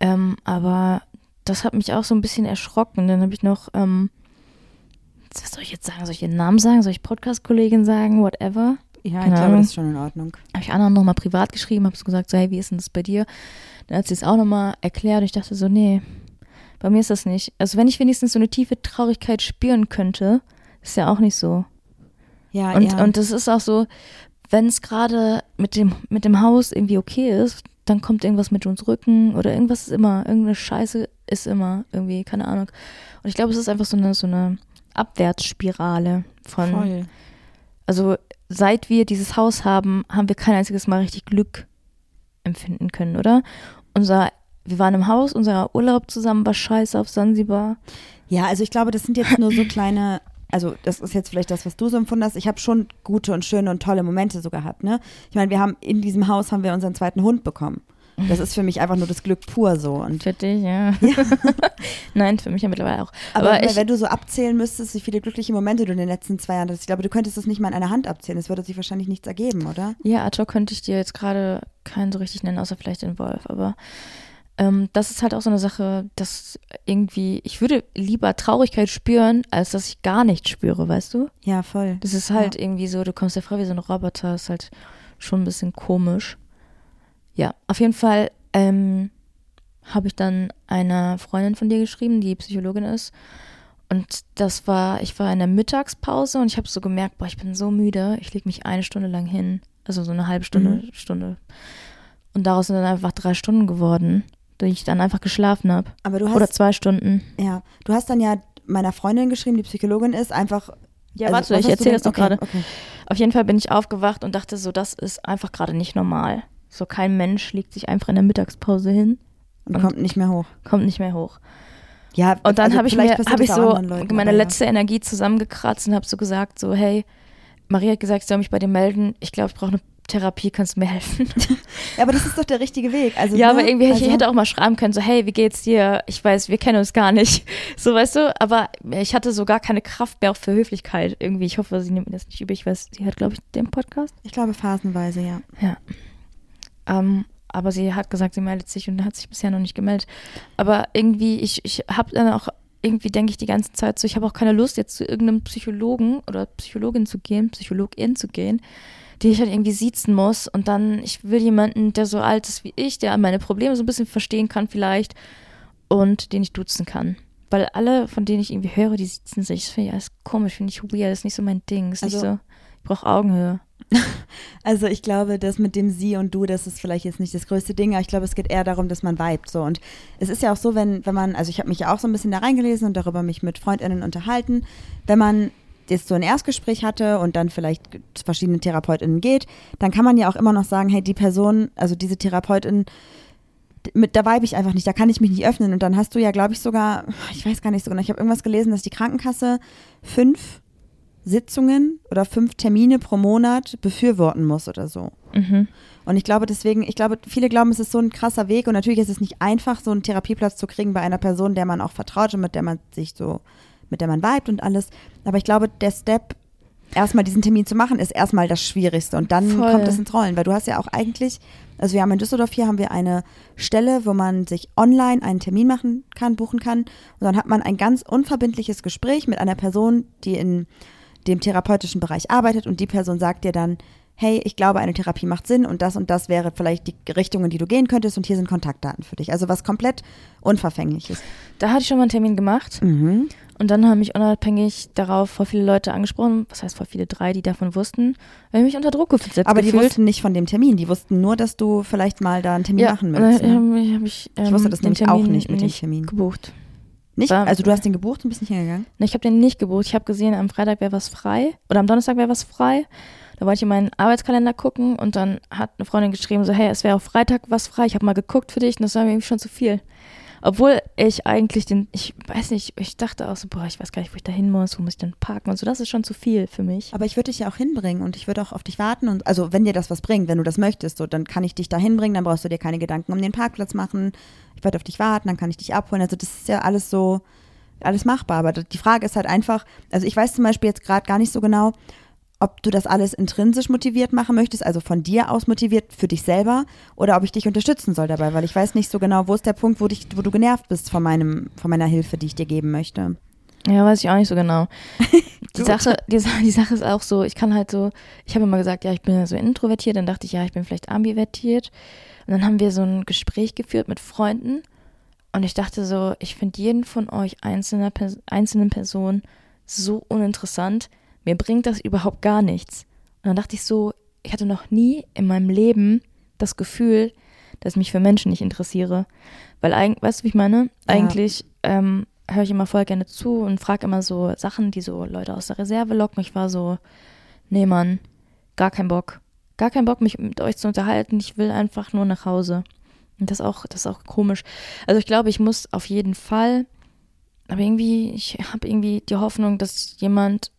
Ähm, aber das hat mich auch so ein bisschen erschrocken. Dann habe ich noch, ähm, was soll ich jetzt sagen? Soll ich ihren Namen sagen? Soll ich Podcast-Kollegin sagen? Whatever. Ja, Keine ich glaube, Ahnung. das ist schon in Ordnung. Habe ich anderen nochmal privat geschrieben, habe so gesagt, so, hey, wie ist denn das bei dir? Dann hat sie es auch nochmal erklärt und ich dachte so, nee, bei mir ist das nicht. Also wenn ich wenigstens so eine tiefe Traurigkeit spüren könnte, ist ja auch nicht so. Ja, Und, ja. und das ist auch so, wenn es gerade mit dem, mit dem Haus irgendwie okay ist, dann kommt irgendwas mit uns Rücken oder irgendwas ist immer, irgendeine Scheiße ist immer irgendwie, keine Ahnung. Und ich glaube, es ist einfach so eine, so eine Abwärtsspirale von, Voll. also seit wir dieses Haus haben, haben wir kein einziges Mal richtig Glück empfinden können, oder? Unser, wir waren im Haus, unser Urlaub zusammen war scheiße auf Sansibar. Ja, also ich glaube, das sind jetzt nur so kleine, also das ist jetzt vielleicht das, was du so empfunden hast. Ich habe schon gute und schöne und tolle Momente so gehabt, ne? Ich meine, wir haben in diesem Haus haben wir unseren zweiten Hund bekommen. Das ist für mich einfach nur das Glück pur so. Und Für dich, ja. Nein, für mich ja mittlerweile auch. aber, Aber, ich, wenn du so abzählen müsstest, wie viele glückliche Momente du in den letzten zwei Jahren hattest, ich glaube, du könntest das nicht mal in einer Hand abzählen. Es würde sich wahrscheinlich nichts ergeben, oder? ja, hoc könnte ich dir jetzt gerade keinen so richtig nennen, außer vielleicht den Wolf. Aber ähm, das ist halt auch so eine Sache, dass irgendwie, ich würde lieber Traurigkeit spüren, als dass ich gar nichts spüre, weißt du? Ja, voll. Das ist halt irgendwie so, du kommst dir vor wie so ein Roboter, ist halt schon ein bisschen komisch. Ja, auf jeden Fall ähm, habe ich dann einer Freundin von dir geschrieben, die Psychologin ist. Und das war, ich war in der Mittagspause und ich habe so gemerkt, boah, ich bin so müde, ich lege mich eine Stunde lang hin. Also so eine halbe Stunde, Mhm. Stunde. Und daraus sind dann einfach drei Stunden geworden, die ich dann einfach geschlafen habe. Aber du hast, Oder zwei Stunden. ja, du hast dann ja meiner Freundin geschrieben, die Psychologin ist, einfach. Ja, also, warte, ich erzähle das doch Okay, gerade. Okay. Auf jeden Fall bin ich aufgewacht und dachte so, das ist einfach gerade nicht normal. So kein Mensch legt sich einfach in der Mittagspause hin, Und, Und- kommt nicht mehr hoch. kommt nicht mehr hoch. Ja, Und dann also habe ich mir habe ich so Leuten, meine ja. letzte Energie zusammengekratzt und habe so gesagt so, hey, Maria hat gesagt, ich soll mich bei dir melden. Ich glaube, ich brauche eine Therapie, kannst du mir helfen? Ja, aber das ist doch der richtige Weg. Also, ja, ne? aber irgendwie also, ich hätte auch mal schreiben können so, hey, wie geht's dir? Ich weiß, wir kennen uns gar nicht. So, weißt du, aber ich hatte so gar keine Kraft mehr auch für Höflichkeit irgendwie. Ich hoffe, sie nimmt mir das nicht übel. Ich weiß, sie hat glaube ich den Podcast. Ich glaube phasenweise, ja. Ähm, aber sie hat gesagt, sie meldet sich und hat sich bisher noch nicht gemeldet. Aber irgendwie, ich, ich habe dann auch, irgendwie denke ich die ganze Zeit so, ich habe auch keine Lust, jetzt zu irgendeinem Psychologen oder Psychologin zu gehen, Psychologin zu gehen, die ich halt irgendwie siezen muss. Und dann, ich will jemanden, der so alt ist wie ich, der meine Probleme so ein bisschen verstehen kann vielleicht und den ich duzen kann. Weil alle, von denen ich irgendwie höre, die siezen sich, das finde ich alles komisch, finde ich weird, das ist nicht so mein Ding. Das ist Also- nicht so, ich brauche Augenhöhe. Also ich glaube, das mit dem Sie und Du, das ist vielleicht jetzt nicht das größte Ding, aber ich glaube, es geht eher darum, dass man vibet so. Und es ist ja auch so, wenn, wenn man, also ich habe mich ja auch so ein bisschen da reingelesen und darüber mich mit FreundInnen unterhalten, wenn man jetzt so ein Erstgespräch hatte und dann vielleicht zu verschiedenen TherapeutInnen geht, dann kann man ja auch immer noch sagen, hey, die Person, also diese Therapeutin, mit, da vibe ich einfach nicht, da kann ich mich nicht öffnen. Und dann hast du ja, glaube ich, sogar, ich weiß gar nicht so genau, ich habe irgendwas gelesen, dass die Krankenkasse fünf Sitzungen oder fünf Termine pro Monat befürworten muss oder so. Mhm. Und ich glaube deswegen, ich glaube, viele glauben, es ist so ein krasser Weg und natürlich ist es nicht einfach, so einen Therapieplatz zu kriegen bei einer Person, der man auch vertraut und mit der man sich so, mit der man vibet und alles. Aber ich glaube, der Step erstmal diesen Termin zu machen, ist erstmal das Schwierigste. Und dann Voll. kommt es ins Rollen, weil du hast ja auch eigentlich, also wir haben in Düsseldorf hier haben wir eine Stelle, wo man sich online einen Termin machen kann, buchen kann. Und dann hat man ein ganz unverbindliches Gespräch mit einer Person, die in dem therapeutischen Bereich arbeitet und die Person sagt dir dann, hey, ich glaube, eine Therapie macht Sinn und das und das wäre vielleicht die Richtung, in die du gehen könntest und hier sind Kontaktdaten für dich. Also was komplett unverfängliches. Da hatte ich schon mal einen Termin gemacht Mhm. und dann haben mich unabhängig darauf voll viele Leute angesprochen, was heißt voll viele, drei, die davon wussten, weil ich mich unter Druck gesetzt Aber die wussten nicht von dem Termin, die wussten nur, dass du vielleicht mal da einen Termin ja, machen möchtest. Ne? habe ich, hab ich, ähm, Ich wusste das den nämlich auch Termin nicht mit dem Termin. gebucht. Nicht? Also du hast den gebucht und bist nicht hingegangen? Ne, Ich habe den nicht gebucht. Ich habe gesehen, am Freitag wäre was frei oder am Donnerstag wäre was frei. Da wollte ich in meinen Arbeitskalender gucken und dann hat eine Freundin geschrieben, so, hey, es wäre auf Freitag was frei. Ich habe mal geguckt für dich und das war mir irgendwie schon zu viel. Obwohl ich eigentlich den, ich weiß nicht, ich dachte auch so, boah, ich weiß gar nicht, wo ich da hin muss, wo muss ich denn parken und so. Das ist schon zu viel für mich. Aber ich würde dich ja auch hinbringen und ich würde auch auf dich warten und also wenn dir das was bringt, wenn du das möchtest, so dann kann ich dich da hinbringen, dann brauchst du dir keine Gedanken um den Parkplatz machen. Ich werde auf dich warten, dann kann ich dich abholen. Also das ist ja alles so alles machbar. Aber die Frage ist halt einfach, also ich weiß zum Beispiel jetzt gerade gar nicht so genau, ob du das alles intrinsisch motiviert machen möchtest, also von dir aus motiviert für dich selber, oder ob ich dich unterstützen soll dabei, weil ich weiß nicht so genau, wo ist der Punkt, wo, dich, wo du genervt bist von, meinem, von meiner Hilfe, die ich dir geben möchte. Ja, weiß ich auch nicht so genau. Die. Sache, die, die Sache ist auch so, ich kann halt so, ich habe immer gesagt, ja, ich bin ja so introvertiert, dann dachte ich, ja, ich bin vielleicht ambivertiert. Und dann haben wir so ein Gespräch geführt mit Freunden und ich dachte so, ich finde jeden von euch einzelner, einzelnen Personen so uninteressant. Mir bringt das überhaupt gar nichts. Und dann dachte ich so, ich hatte noch nie in meinem Leben das Gefühl, dass ich mich für Menschen nicht interessiere. Weil eigentlich, weißt du, wie ich meine? Ja. Eigentlich ähm, höre ich immer voll gerne zu und frage immer so Sachen, die so Leute aus der Reserve locken. Ich war so, nee Mann, gar kein Bock. Gar kein Bock, mich mit euch zu unterhalten. Ich will einfach nur nach Hause. Und das auch, das ist auch komisch. Also ich glaube, ich muss auf jeden Fall, aber irgendwie, ich habe irgendwie die Hoffnung, dass jemand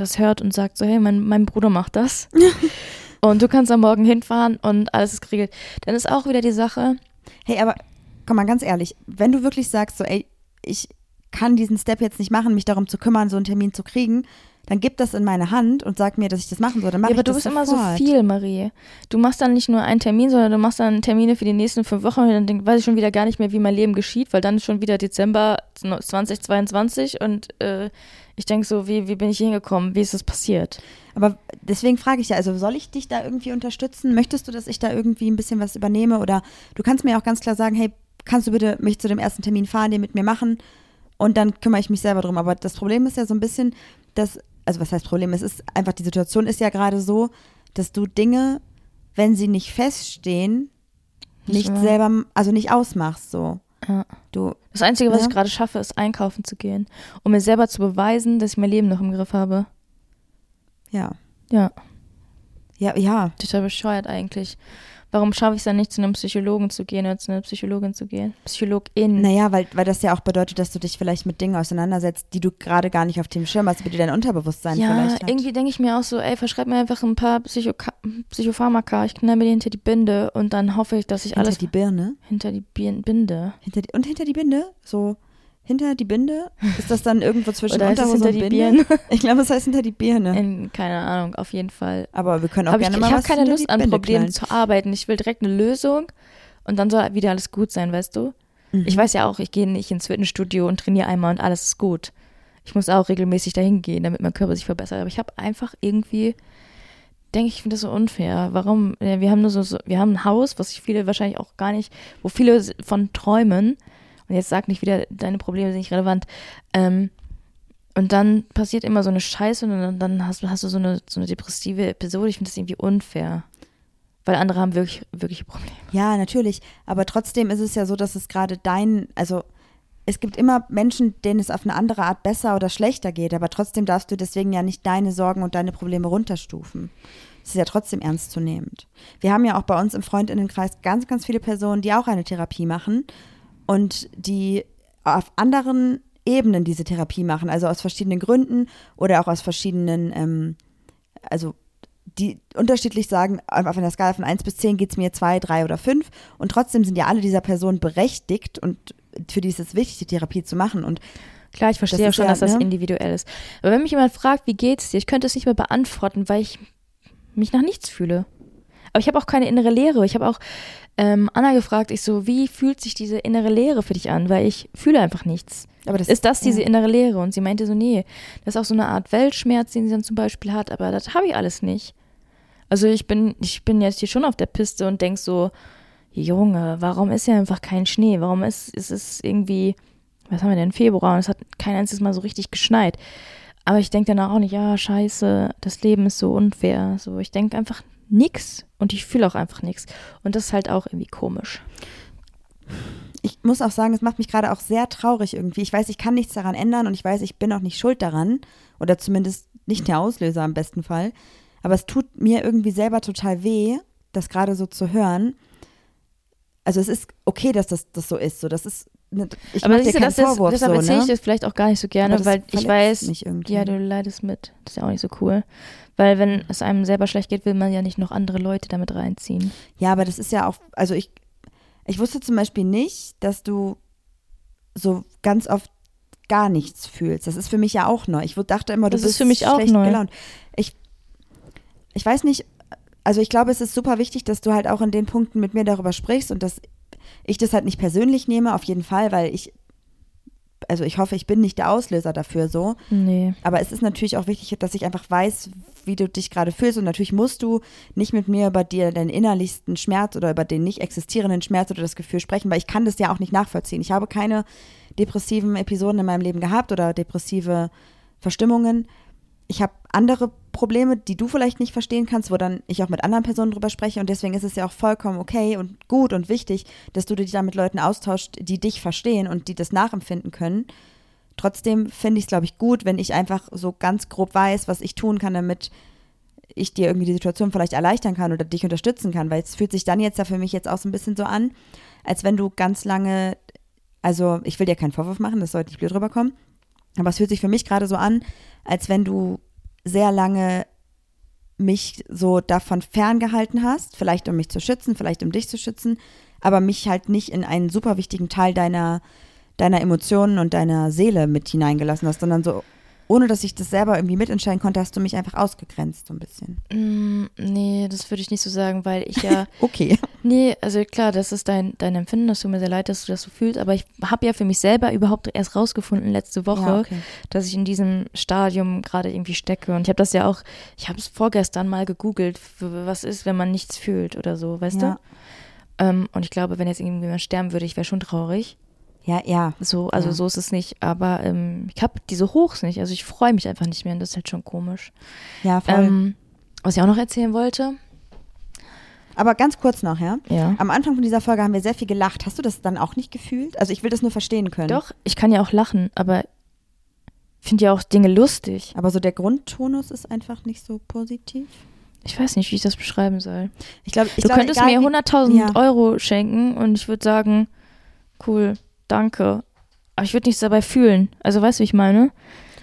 das hört und sagt so, hey, mein, mein Bruder macht das. und du kannst am Morgen hinfahren und alles ist geregelt. Dann ist auch wieder die Sache, Hey, aber komm mal ganz ehrlich, wenn du wirklich sagst, so, ey, ich kann diesen Step jetzt nicht machen, mich darum zu kümmern, so einen Termin zu kriegen, dann gib das in meine Hand und sag mir, dass ich das machen soll. Dann mach Ja, aber du bist immer so sofort. viel, Marie. Du machst dann nicht nur einen Termin, sondern du machst dann Termine für die nächsten fünf Wochen und dann denk, weiß ich schon wieder gar nicht mehr, wie mein Leben geschieht, weil dann ist schon wieder Dezember 2022 und äh, ich denke so, wie, wie bin ich hingekommen? Wie ist das passiert? Aber deswegen frage ich ja, also soll ich dich da irgendwie unterstützen? Möchtest du, dass ich da irgendwie ein bisschen was übernehme? Oder du kannst mir auch ganz klar sagen, hey, kannst du bitte mich zu dem ersten Termin fahren, den mit mir machen? Und dann kümmere ich mich selber drum. Aber das Problem ist ja so ein bisschen, dass, also was heißt Problem? Es ist einfach, die Situation ist ja gerade so, dass du Dinge, wenn sie nicht feststehen, nicht wahr. selber, also nicht ausmachst so. Ja. Du, Das Einzige, was Ja. ich gerade schaffe, ist einkaufen zu gehen, um mir selber zu beweisen, dass ich mein Leben noch im Griff habe. ja. Ja, Ja, ja. total bescheuert eigentlich. Warum schaffe ich es dann nicht, zu einem Psychologen zu gehen oder zu einer Psychologin zu gehen? Psychologin. Naja, weil, weil das ja auch bedeutet, dass du dich vielleicht mit Dingen auseinandersetzt, die du gerade gar nicht auf dem Schirm hast, wie die dein Unterbewusstsein ja, vielleicht hat. irgendwie denke ich mir auch so, ey, verschreib mir einfach ein paar Psychoka Psychopharmaka, ich knall mir die hinter die Binde und dann hoffe ich, dass ich hinter alles die Birne. hinter die Binde. Hinter die, und hinter die Binde? So, hinter die Binde? Ist das dann irgendwo zwischen Oder Unterhose hinter und die Binde? Birne? Ich glaube, es heißt hinter die Birne. In, keine Ahnung, auf jeden Fall. Aber wir können auch ich gerne ich mal habe was keine hinter Lust die an Problemen zu arbeiten. Ich will direkt eine Lösung und dann soll wieder alles gut sein, weißt du? Mhm. Ich weiß ja auch, ich gehe nicht ins Fitnessstudio und trainiere einmal und alles ist gut. Ich muss auch regelmäßig dahin gehen, damit mein Körper sich verbessert. Aber ich habe einfach irgendwie, denke ich, ich finde das so unfair. Warum? Wir haben nur so, so, wir haben ein Haus, was sich viele wahrscheinlich auch gar nicht, wo viele von träumen. Und jetzt sag nicht wieder, deine Probleme sind nicht relevant. Ähm, und dann passiert immer so eine Scheiße und dann, hast, hast du so eine, so eine depressive Episode. Ich finde das irgendwie unfair. Weil andere haben wirklich, wirkliche Probleme. Ja, natürlich. Aber trotzdem ist es ja so, dass es gerade dein, also es gibt immer Menschen, denen es auf eine andere Art besser oder schlechter geht, aber trotzdem darfst du deswegen ja nicht deine Sorgen und deine Probleme runterstufen. Das ist ja trotzdem ernstzunehmend. Wir haben ja auch bei uns im Freundinnenkreis ganz, ganz viele Personen, die auch eine Therapie machen und die auf anderen Ebenen diese Therapie machen, also aus verschiedenen Gründen oder auch aus verschiedenen, ähm, also die unterschiedlich sagen, auf einer Skala von 1 bis 10 geht es mir 2, 3 oder 5 und trotzdem sind ja alle dieser Personen berechtigt und für die ist es wichtig, die Therapie zu machen und Klar, ich verstehe Das ja schon, ja, dass das ne? individuell ist. Aber wenn mich jemand fragt, wie geht's dir, ich könnte es nicht mehr beantworten, weil ich mich nach nichts fühle. Aber ich habe auch keine innere Leere. Ich habe auch ähm, Anna gefragt, ich so, wie fühlt sich diese innere Leere für dich an? Weil ich fühle einfach nichts. Aber das Ist das diese ja. innere Leere? Und sie meinte so, nee, das ist auch so eine Art Weltschmerz, den sie dann zum Beispiel hat, aber das habe ich alles nicht. Also ich bin, ich bin jetzt hier schon auf der Piste und denk so, Junge, warum ist ja einfach kein Schnee? Warum ist, ist es irgendwie, was haben wir denn, Februar und es hat kein einziges Mal so richtig geschneit. Aber ich denke danach auch nicht, ja, scheiße, das Leben ist so unfair. So, ich denke einfach nix und ich fühle auch einfach nix. Und das ist halt auch irgendwie komisch. ich muss auch sagen, es macht mich gerade auch sehr traurig irgendwie. Ich weiß, ich kann nichts daran ändern und ich weiß, ich bin auch nicht schuld daran. Oder zumindest nicht der Auslöser im besten Fall. Aber es tut mir irgendwie selber total weh, das gerade so zu hören. Also es ist okay, dass das, das so ist. So, das ist, ich aber siehst du, das ist, deshalb so, erzähle ne? ich das vielleicht auch gar nicht so gerne, weil ich weiß, ja, du leidest mit. Das ist ja auch nicht so cool. Weil wenn es einem selber schlecht geht, will man ja nicht noch andere Leute damit reinziehen. Ja, aber das ist ja auch, also ich, ich wusste zum Beispiel nicht, dass du so ganz oft gar nichts fühlst. Das ist für mich ja auch neu. Ich dachte immer, du Das ist bist für mich auch schlecht neu. gelaunt. Ich, ich weiß nicht, also ich glaube, es ist super wichtig, dass du halt auch in den Punkten mit mir darüber sprichst und dass ich das halt nicht persönlich nehme, auf jeden Fall, weil ich, also ich hoffe, ich bin nicht der Auslöser dafür so. Nee. Aber es ist natürlich auch wichtig, dass ich einfach weiß, wie du dich gerade fühlst. Und natürlich musst du nicht mit mir über dir deinen innerlichsten Schmerz oder über den nicht existierenden Schmerz oder das Gefühl sprechen, weil ich kann das ja auch nicht nachvollziehen. Ich habe keine depressiven Episoden in meinem Leben gehabt oder depressive Verstimmungen. Ich habe andere Probleme, die du vielleicht nicht verstehen kannst, wo dann ich auch mit anderen Personen drüber spreche. Und deswegen ist es ja auch vollkommen okay und gut und wichtig, dass du dich da mit Leuten austauschst, die dich verstehen und die das nachempfinden können. Trotzdem finde ich es, glaube ich, gut, wenn ich einfach so ganz grob weiß, was ich tun kann, damit ich dir irgendwie die Situation vielleicht erleichtern kann oder dich unterstützen kann, weil es fühlt sich dann jetzt ja für mich jetzt auch so ein bisschen so an, als wenn du ganz lange, also ich will dir keinen Vorwurf machen, das sollte nicht blöd rüberkommen, aber es fühlt sich für mich gerade so an, als wenn du sehr lange mich so davon ferngehalten hast, vielleicht um mich zu schützen, vielleicht um dich zu schützen, aber mich halt nicht in einen super wichtigen Teil deiner, deiner Emotionen und deiner Seele mit hineingelassen hast, sondern so, ohne dass ich das selber irgendwie mitentscheiden konnte, hast du mich einfach ausgegrenzt, so ein bisschen. Mm, nee, das würde ich nicht so sagen, weil ich ja. Okay. nee, also klar, das ist dein, dein Empfinden, das tut mir sehr leid, dass du das so fühlst, aber ich habe ja für mich selber überhaupt erst rausgefunden letzte Woche, Ja, okay. dass ich in diesem Stadium gerade irgendwie stecke. Und ich habe das ja auch, ich habe es vorgestern mal gegoogelt, was ist, wenn man nichts fühlt oder so, weißt Ja. du? Ähm, und ich glaube, wenn jetzt irgendjemand sterben würde, ich wäre schon traurig. Ja, ja. So, also Ja. so ist es nicht. Aber ähm, ich habe diese Hochs nicht. Also ich freue mich einfach nicht mehr und das ist halt schon komisch. Ja, voll. Ähm, was ich auch noch erzählen wollte. Aber ganz kurz noch, ja. Ja. Am Anfang von dieser Folge haben wir sehr viel gelacht. Hast du das dann auch nicht gefühlt? Also ich will das nur verstehen können. Doch, ich kann ja auch lachen, aber finde ja auch Dinge lustig. Aber so der Grundtonus ist einfach nicht so positiv. Ich weiß nicht, wie ich das beschreiben soll. Ich glaube, ich du glaube, könntest mir wie- 100.000 Ja. Euro schenken und ich würde sagen, cool, danke. Aber ich würde nichts dabei fühlen. Also weißt du, wie ich meine?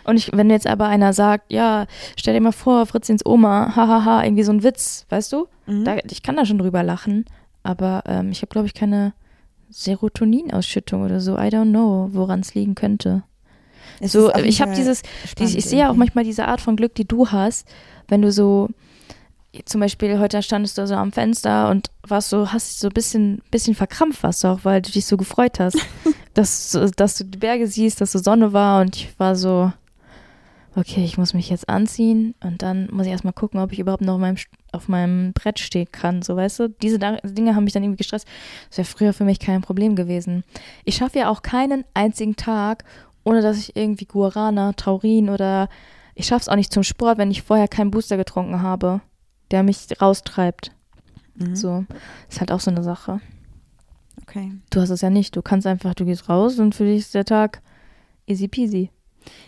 Und ich, wenn jetzt aber einer sagt, ja, stell dir mal vor, Fritzins Oma, hahaha, irgendwie so ein Witz, weißt du? Mhm. Da, ich kann da schon drüber lachen, aber ähm, ich habe, glaube ich, keine Serotoninausschüttung oder so. I don't know, woran es liegen könnte. Es So, ich habe dieses, dieses, ich sehe ja auch manchmal diese Art von Glück, die du hast, wenn du so, zum Beispiel heute standest du so am Fenster und warst so, hast dich so ein bisschen, bisschen verkrampft warst du auch, weil du dich so gefreut hast, dass, dass du die Berge siehst, dass so Sonne war und ich war so, okay, ich muss mich jetzt anziehen und dann muss ich erstmal gucken, ob ich überhaupt noch auf meinem, auf meinem Brett stehen kann, so weißt du. Diese Dinge haben mich dann irgendwie gestresst. Das wäre früher für mich kein Problem gewesen. Ich schaffe ja auch keinen einzigen Tag, ohne dass ich irgendwie Guarana, Taurin oder ich schaffe es auch nicht zum Sport, wenn ich vorher keinen Booster getrunken habe, der mich raustreibt. Mhm. So, ist halt auch so eine Sache. Okay. Du hast es ja nicht. Du kannst einfach, du gehst raus und für dich ist der Tag easy peasy.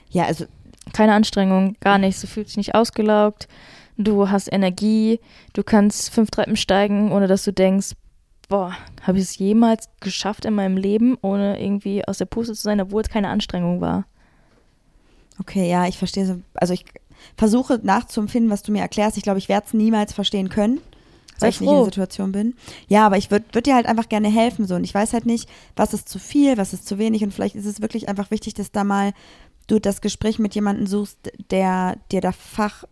Ja, also Keine Anstrengung, gar nichts. Du fühlst dich nicht ausgelaugt. Du hast Energie. Du kannst fünf Treppen steigen, ohne dass du denkst, boah, habe ich es jemals geschafft in meinem Leben, ohne irgendwie aus der Puste zu sein, obwohl es keine Anstrengung war. Okay, ja, ich verstehe so. Also ich versuche nachzuempfinden, was du mir erklärst. Ich glaube, ich werde es niemals verstehen können. weil Sei ich nicht in froh. der Situation bin. Ja, aber ich würde würd dir halt einfach gerne helfen so und ich weiß halt nicht, was ist zu viel, was ist zu wenig und vielleicht ist es wirklich einfach wichtig, dass da mal du das Gespräch mit jemandem suchst, der dir da fach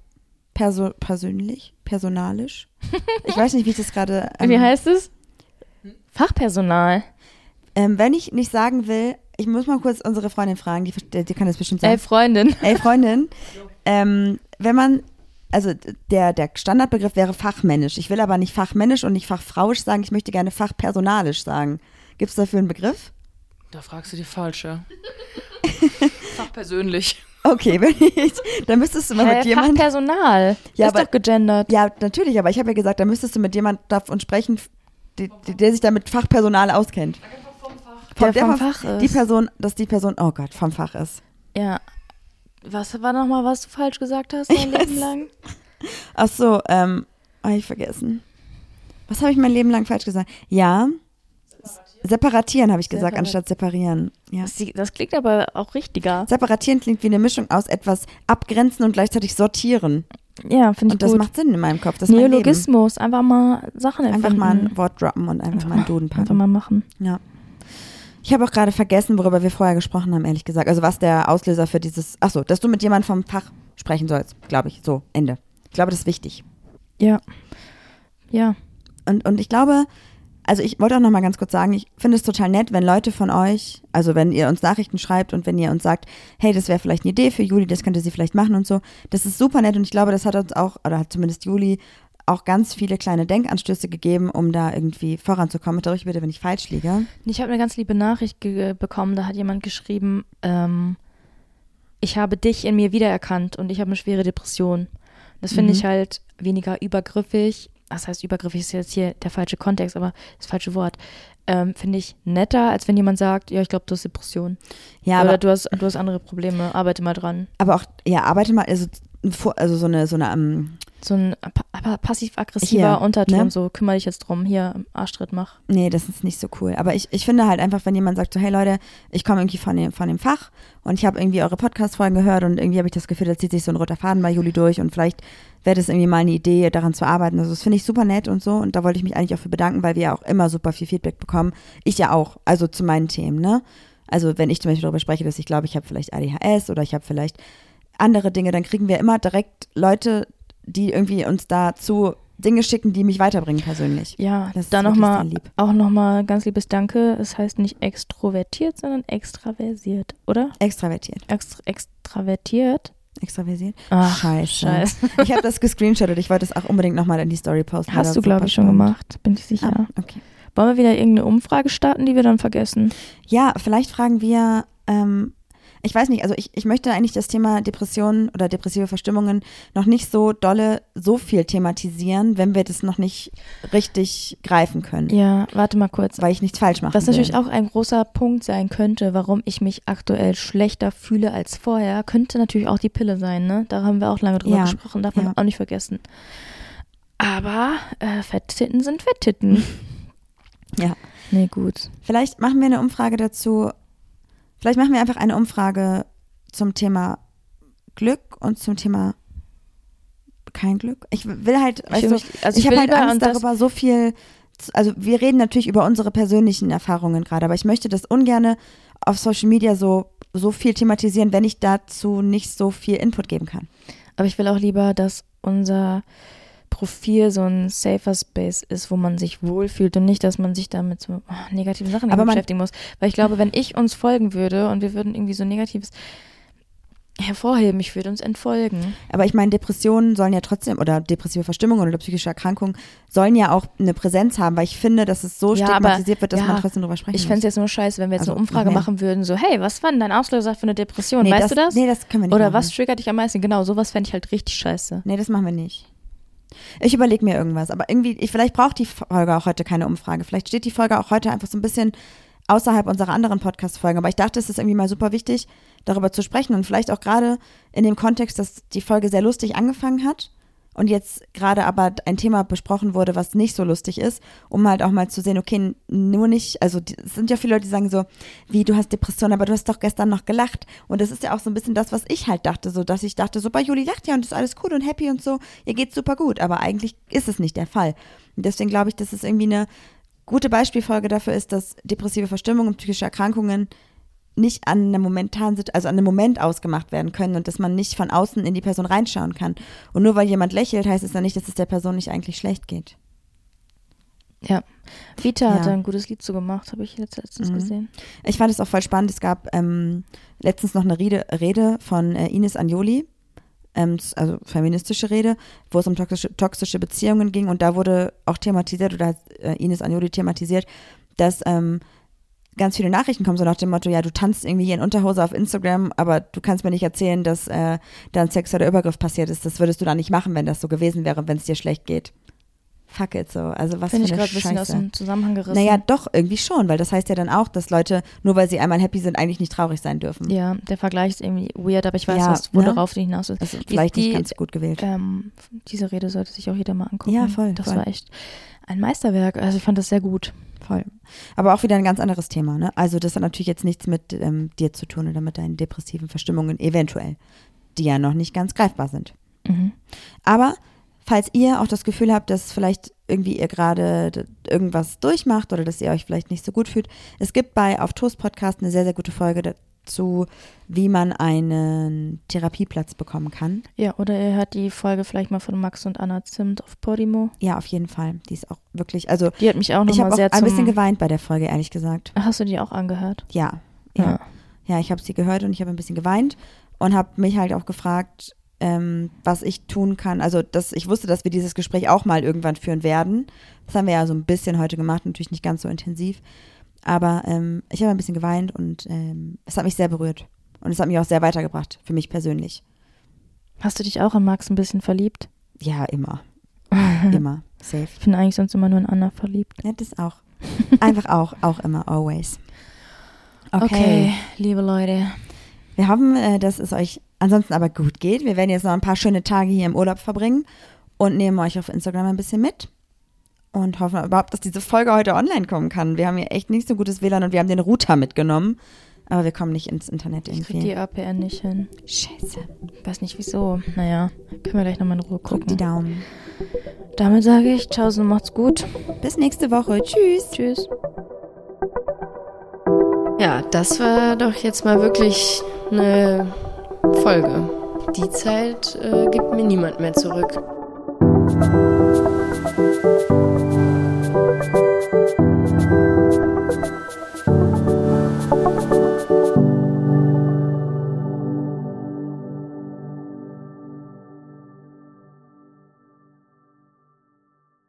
perso persönlich, personalisch. Ich weiß nicht, wie ich das gerade. ähm, Wie heißt es? Fachpersonal. Ähm, wenn ich nicht sagen will, ich muss mal kurz unsere Freundin fragen, die, die kann das bestimmt sagen. Ey, Freundin. Ey, Freundin, ähm, wenn man, also der, der Standardbegriff wäre fachmännisch. Ich will aber nicht fachmännisch und nicht fachfrauisch sagen, ich möchte gerne fachpersonalisch sagen. Gibt es dafür einen Begriff? Da fragst du die falsche. Fachpersönlich. Okay, wenn ich, dann müsstest du mal Hä, mit jemandem. Fachpersonal. Ja, ist aber- doch gegendert. Ja, natürlich, aber ich habe ja gesagt, da müsstest du mit jemandem davon sprechen, die, die, der sich da mit Fachpersonal auskennt. Der der vom Fach ist. Die Person, dass die Person, oh Gott, vom Fach ist. Ja. Was war nochmal, was du falsch gesagt hast dein Ich Leben lang? Ach so, ähm, hab ich vergessen. Was habe ich mein Leben lang falsch gesagt? Ja. Separatieren habe ich gesagt, Separat- anstatt separieren. Ja. Das, klingt aber auch richtiger. Separatieren klingt wie eine Mischung aus etwas abgrenzen und gleichzeitig sortieren. Ja, finde ich Und das gut. macht Sinn in meinem Kopf. Das. Neologismus, einfach mal Sachen erfinden. Einfach mal ein Wort droppen und einfach, mal einen Duden Einfach packen. mal machen. Ja. Ich habe auch gerade vergessen, worüber wir vorher gesprochen haben, ehrlich gesagt. Also was der Auslöser für dieses, ach so, dass du mit jemandem vom Fach sprechen sollst, glaube ich. So, Ende. Ich glaube, das ist wichtig. Ja. Ja. Und, und ich glaube, also ich wollte auch noch mal ganz kurz sagen, ich finde es total nett, wenn Leute von euch, also wenn ihr uns Nachrichten schreibt und wenn ihr uns sagt, hey, das wäre vielleicht eine Idee für Juli, das könnte sie vielleicht machen und so. Das ist super nett und ich glaube, das hat uns auch, oder hat zumindest Juli auch ganz viele kleine Denkanstöße gegeben, um da irgendwie voranzukommen. Darüber bitte, wenn ich falsch liege. Ich habe eine ganz liebe Nachricht bekommen, da hat jemand geschrieben, ähm, ich habe dich in mir wiedererkannt und ich habe eine schwere Depression. Das finde Mhm. ich halt weniger übergriffig. Das heißt, übergriffig ist jetzt hier der falsche Kontext, aber das falsche Wort. Ähm, finde ich netter, als wenn jemand sagt, ja, ich glaube, du hast Depression. Ja, Oder aber, du hast, du hast andere Probleme, arbeite mal dran. aber auch, ja, arbeite mal, also, vor- also so eine, so eine, ähm, So ein pa pa- passiv-aggressiver Hier, Unterton, ne? so kümmere dich jetzt drum, hier, Arschtritt mach. Nee, das ist nicht so cool. Aber ich, ich finde halt einfach, wenn jemand sagt so, hey Leute, ich komme irgendwie von dem, von dem Fach und ich habe irgendwie eure Podcast-Folgen gehört und irgendwie habe ich das Gefühl, da zieht sich so ein roter Faden bei Juli durch und vielleicht wäre das irgendwie mal eine Idee, daran zu arbeiten. Also das finde ich super nett und so und da wollte ich mich eigentlich auch für bedanken, weil wir ja auch immer super viel Feedback bekommen. Ich ja auch, also zu meinen Themen, ne? Also wenn ich zum Beispiel darüber spreche, dass ich glaube, ich habe vielleicht ADHS oder ich habe vielleicht andere Dinge, dann kriegen wir immer direkt Leute, die irgendwie uns dazu Dinge schicken, die mich weiterbringen persönlich. Ja, Das ist da nochmal, lieb. auch nochmal ganz liebes Danke. Es heißt nicht extrovertiert, sondern extraversiert, oder? Extravertiert. Extra extravertiert? Extraversiert? Ach, Scheiße. scheiße. Ich habe das gescreenshottet. Ich wollte es auch unbedingt nochmal in die Story posten. Hast du, glaube ich, schon spannend. gemacht, bin ich sicher. Ah, okay. Wollen wir wieder irgendeine Umfrage starten, die wir dann vergessen? Ja, vielleicht fragen wir, ähm, ich weiß nicht, also ich, ich möchte eigentlich das Thema Depressionen oder depressive Verstimmungen noch nicht so dolle, so viel thematisieren, wenn wir das noch nicht richtig greifen können. Ja, warte mal kurz. Weil ich nichts falsch mache. Was natürlich auch ein großer Punkt sein könnte, warum ich mich aktuell schlechter fühle als vorher, könnte natürlich auch die Pille sein, ne? Da haben wir auch lange drüber Ja, gesprochen, darf man ja. auch nicht vergessen. Aber äh, Fetttitten sind Fetttitten. Ja. Nee, gut. Vielleicht machen wir eine Umfrage dazu. Vielleicht machen wir einfach eine Umfrage zum Thema Glück und zum Thema kein Glück. Ich will halt, weißt will du, mich- also ich ich habe halt Angst darüber, so viel. Also wir reden natürlich über unsere persönlichen Erfahrungen gerade, aber ich möchte das ungerne auf Social Media so so viel thematisieren, wenn ich dazu nicht so viel Input geben kann. Aber ich will auch lieber, dass unser Profil so ein safer Space ist, wo man sich wohlfühlt und nicht, dass man sich da mit so oh, negativen Sachen Aber man- beschäftigen muss. Weil ich glaube, wenn ich uns folgen würde und wir würden irgendwie so Negatives hervorheben, ich würde uns entfolgen. Aber ich meine, Depressionen sollen ja trotzdem, oder depressive Verstimmungen oder psychische Erkrankungen sollen ja auch eine Präsenz haben, weil ich finde, dass es so Ja, aber- stigmatisiert wird, dass ja, man trotzdem drüber sprechen Ich fände es jetzt nur scheiße, wenn wir jetzt Also, eine Umfrage mehr. machen würden, so, hey, was war denn dein Auslöser für eine Depression? Nee, weißt das, du das? Nee, das können wir nicht Oder machen. was triggert dich am meisten? Genau, sowas fände ich halt richtig scheiße. Nee, das machen wir nicht. Ich überlege mir irgendwas, aber irgendwie, ich, vielleicht braucht die Folge auch heute keine Umfrage. Vielleicht steht die Folge auch heute einfach so ein bisschen außerhalb unserer anderen Podcast-Folgen. Aber ich dachte, es ist irgendwie mal super wichtig, darüber zu sprechen und vielleicht auch gerade in dem Kontext, dass die Folge sehr lustig angefangen hat und jetzt gerade aber ein Thema besprochen wurde, was nicht so lustig ist, um halt auch mal zu sehen, okay, nur nicht, also es sind ja viele Leute, die sagen so, wie du hast Depressionen, aber du hast doch gestern noch gelacht. Und das ist ja auch so ein bisschen das, was ich halt dachte, so dass ich dachte, so bei Juli lacht ja und ist alles cool und happy und so, ihr geht's super gut, aber eigentlich ist es nicht der Fall. Und deswegen glaube ich, dass es irgendwie eine gute Beispielfolge dafür ist, dass depressive Verstimmung und psychische Erkrankungen nicht an einem momentanen, also an einem Moment ausgemacht werden können und dass man nicht von außen in die Person reinschauen kann. Und nur weil jemand lächelt, heißt es ja nicht, dass es der Person nicht eigentlich schlecht geht. Ja. Vita hat Ja. da ein gutes Lied zu gemacht, habe ich jetzt letztens Mhm. gesehen. Ich fand es auch voll spannend. Es gab ähm, letztens noch eine Rede, Rede von äh, Ines Anjoli, ähm, also feministische Rede, wo es um toxische, toxische Beziehungen ging und da wurde auch thematisiert oder hat äh, Ines Anjoli thematisiert, dass ähm, ganz viele Nachrichten kommen, so nach dem Motto, ja, du tanzt irgendwie hier in Unterhose auf Instagram, aber du kannst mir nicht erzählen, dass äh, da ein sexueller Übergriff passiert ist. Das würdest du da nicht machen, wenn das so gewesen wäre, wenn es dir schlecht geht. Fuck it so. Also was Finde ich für gerade ein bisschen aus dem Zusammenhang gerissen. Naja, doch, irgendwie schon, weil das heißt ja dann auch, dass Leute, nur weil sie einmal happy sind, eigentlich nicht traurig sein dürfen. Ja, der Vergleich ist irgendwie weird, aber ich weiß, Ja, was, worauf ne? du hinaus willst. Also vielleicht die- nicht ganz gut gewählt. Ähm, diese Rede sollte sich auch jeder mal angucken. Ja, voll, Das voll. war echt ein Meisterwerk. Also ich fand das sehr gut. Voll. Aber auch wieder ein ganz anderes Thema, ne? Also das hat natürlich jetzt nichts mit ähm, dir zu tun oder mit deinen depressiven Verstimmungen, eventuell, die ja noch nicht ganz greifbar sind. Mhm. Aber falls ihr auch das Gefühl habt, dass vielleicht irgendwie ihr gerade irgendwas durchmacht oder dass ihr euch vielleicht nicht so gut fühlt, es gibt bei Auf Toast Podcast eine sehr, sehr gute Folge dazu, wie man einen Therapieplatz bekommen kann. Ja, oder ihr hört die Folge vielleicht mal von Max und Anna Zimt auf Podimo. Ja, auf jeden Fall. Die ist auch wirklich, also Die hat mich auch ich nochmal habe auch sehr ein bisschen geweint bei der Folge, ehrlich gesagt. Hast du die auch angehört? Ja, ja. Ja, ich habe sie gehört und ich habe ein bisschen geweint und habe mich halt auch gefragt, ähm, was ich tun kann. Also, dass ich wusste, dass wir dieses Gespräch auch mal irgendwann führen werden. Das haben wir ja so ein bisschen heute gemacht, natürlich nicht ganz so intensiv. Aber ähm, ich habe ein bisschen geweint und ähm, es hat mich sehr berührt. Und es hat mich auch sehr weitergebracht, für mich persönlich. Hast du dich auch in Max ein bisschen verliebt? Ja, immer. immer. Safe. Ich bin eigentlich sonst immer nur in Anna verliebt. Ja, das auch. Einfach auch, auch immer, always. Okay, liebe Leute. Wir hoffen, äh, dass es euch ansonsten aber gut geht. Wir werden jetzt noch ein paar schöne Tage hier im Urlaub verbringen und nehmen euch auf Instagram ein bisschen mit und hoffen überhaupt, dass diese Folge heute online kommen kann. Wir haben hier echt nicht so gutes WLAN und wir haben den Router mitgenommen, aber wir kommen nicht ins Internet Ich krieg irgendwie. die APN nicht hin. Scheiße. Weiß nicht wieso. Naja, können wir gleich nochmal in Ruhe Drückt die gucken. Daumen. Damit sage ich, ciao, und macht's gut. Bis nächste Woche. Tschüss. Tschüss. Ja, das war doch jetzt mal wirklich eine Folge. Die Zeit äh, gibt mir niemand mehr zurück.